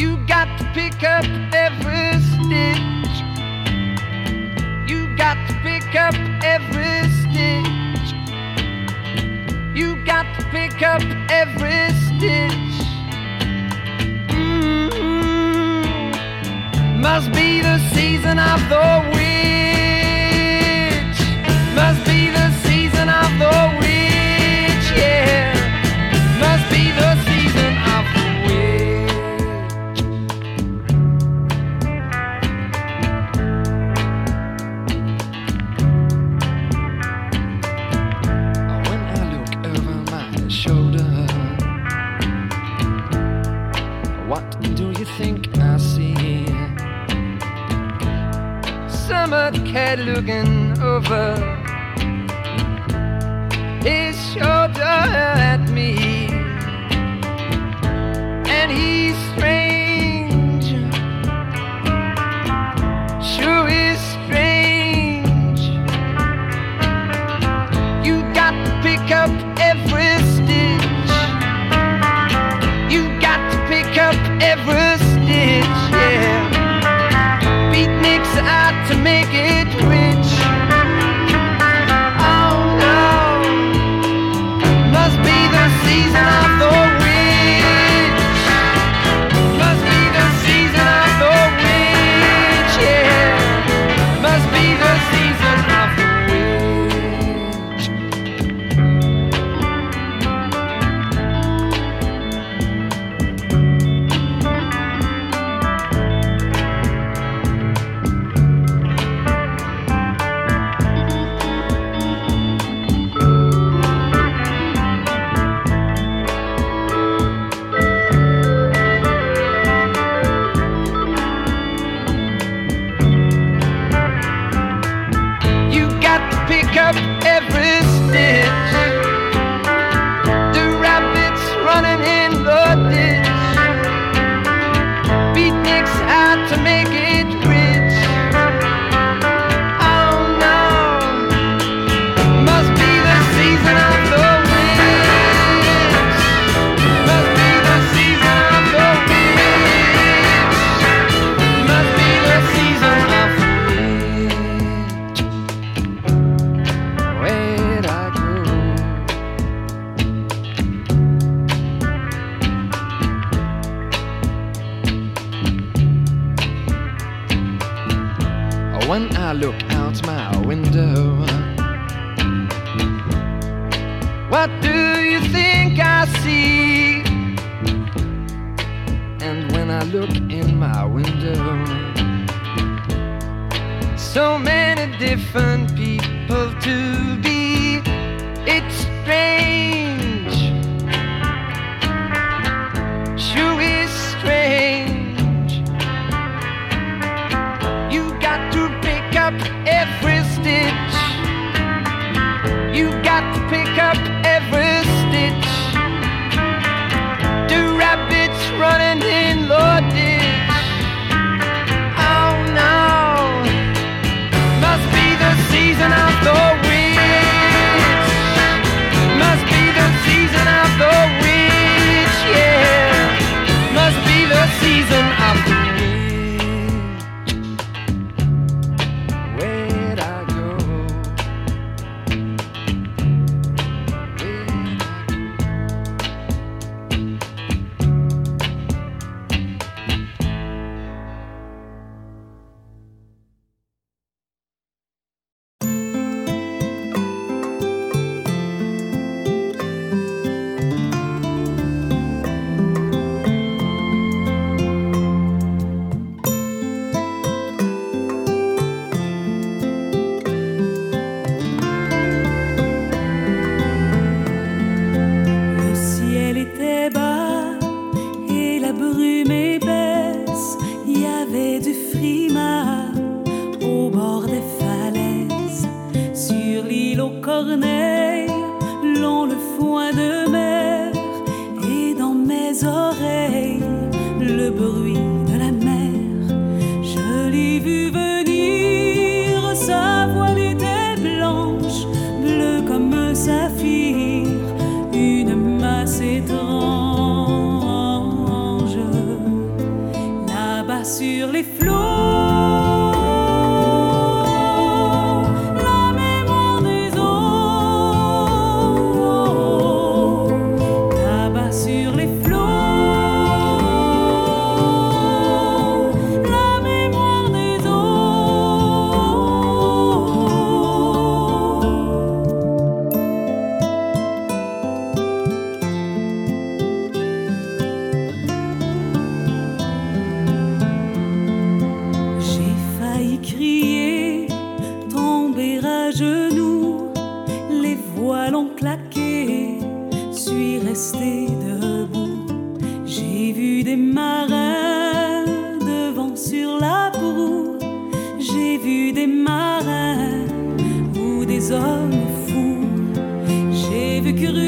[SPEAKER 16] You got to pick up every stitch. You got to pick up every stitch. You got to pick up every stitch. Mhm. Must be the season of the witch. Must be the season of the witch. Summer cat looking over
[SPEAKER 2] when I look out my window. What do you think I see? And when I look in my window, so many different people to be. It's strange.
[SPEAKER 17] plus curieux.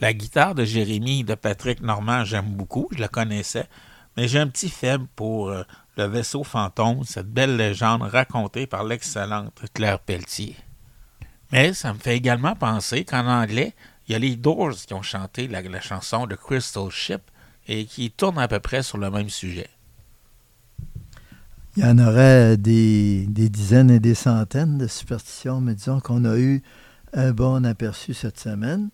[SPEAKER 17] La
[SPEAKER 13] guitare de Jérémy de Patrick Normand, j'aime beaucoup, je la connaissais, mais j'ai un petit faible pour euh, le vaisseau fantôme, cette belle légende racontée par l'excellente Claire Pelletier. Mais ça me fait également penser qu'en anglais, il y a les Doors qui ont chanté la, chanson de Crystal Ship et qui tournent à peu près sur le même sujet.
[SPEAKER 14] Il y en aurait des dizaines et des centaines de superstitions, mais disons qu'on a eu un bon aperçu cette semaine.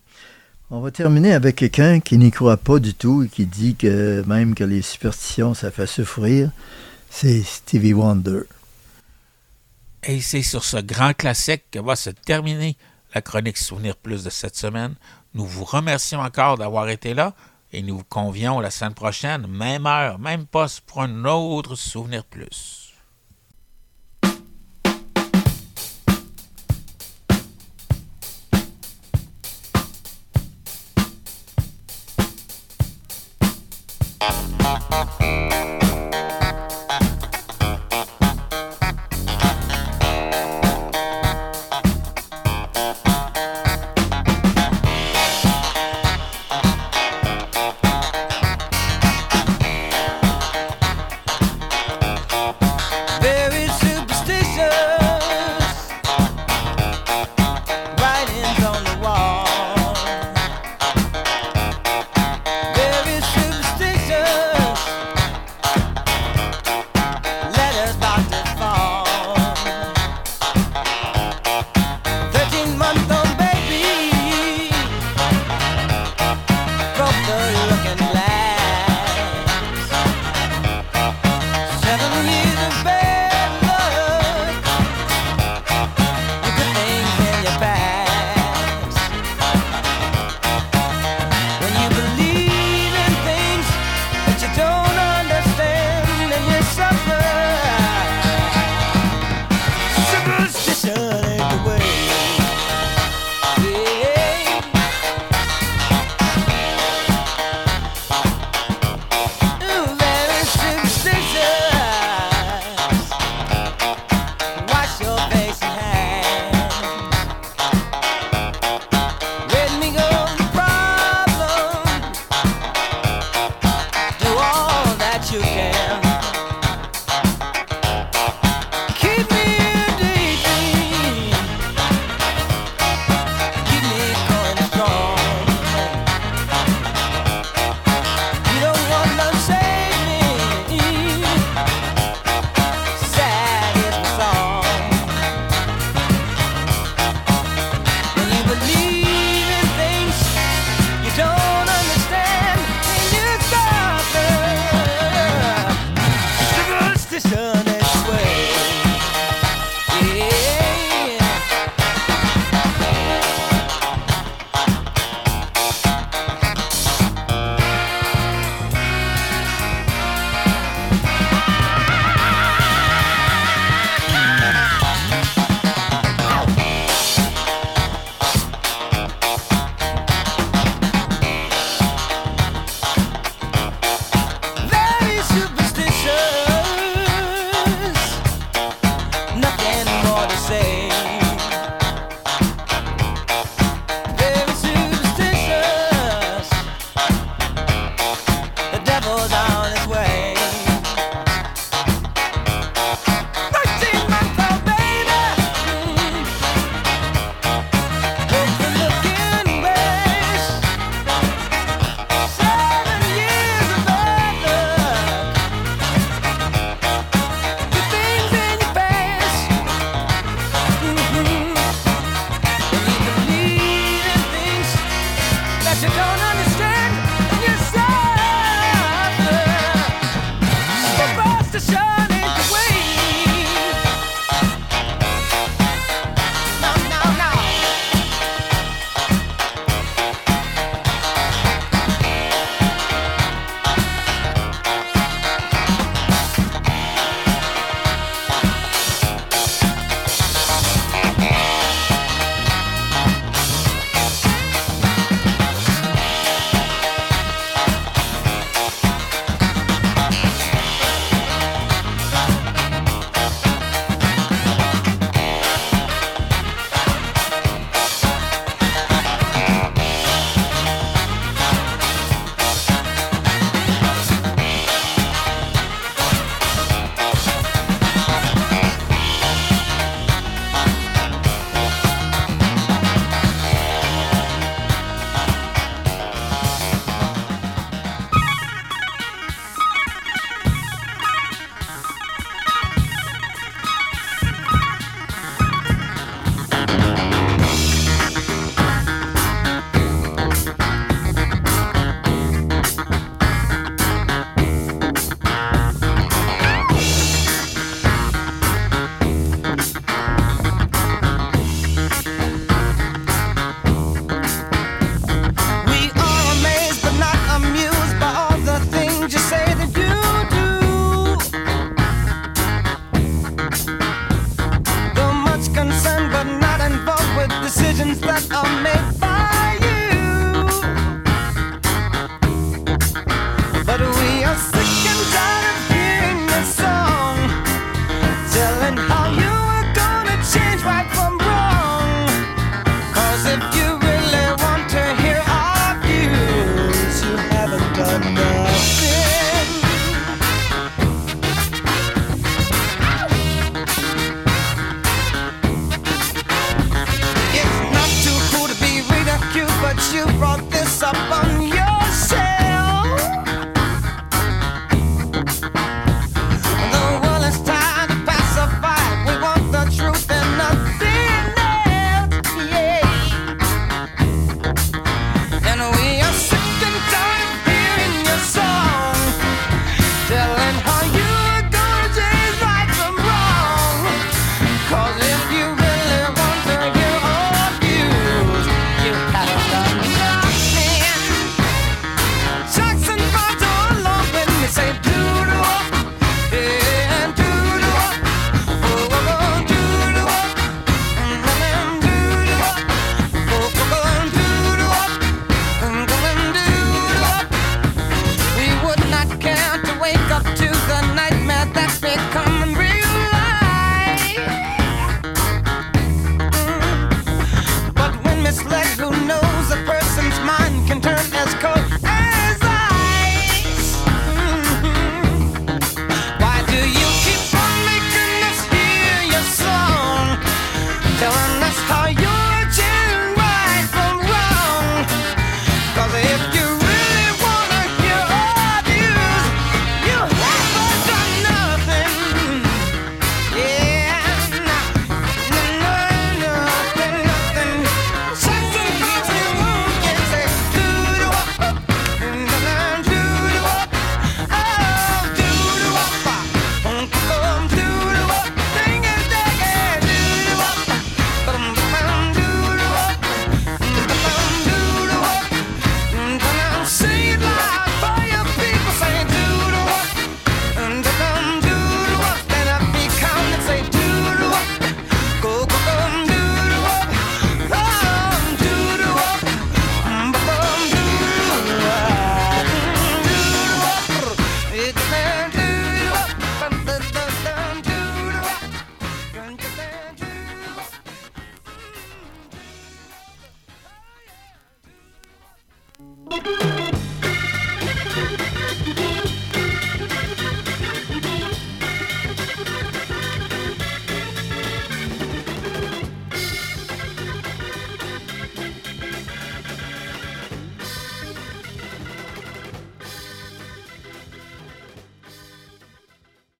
[SPEAKER 14] On va terminer avec quelqu'un qui n'y croit pas du tout et qui dit que même que les superstitions, ça fait souffrir. C'est Stevie Wonder.
[SPEAKER 13] Et c'est sur ce grand classique que va se terminer la chronique Souvenir Plus de cette semaine. Nous vous remercions encore d'avoir été là et nous vous convions la semaine prochaine, même heure, même poste, pour un autre Souvenir Plus.
[SPEAKER 8] え
[SPEAKER 5] っ?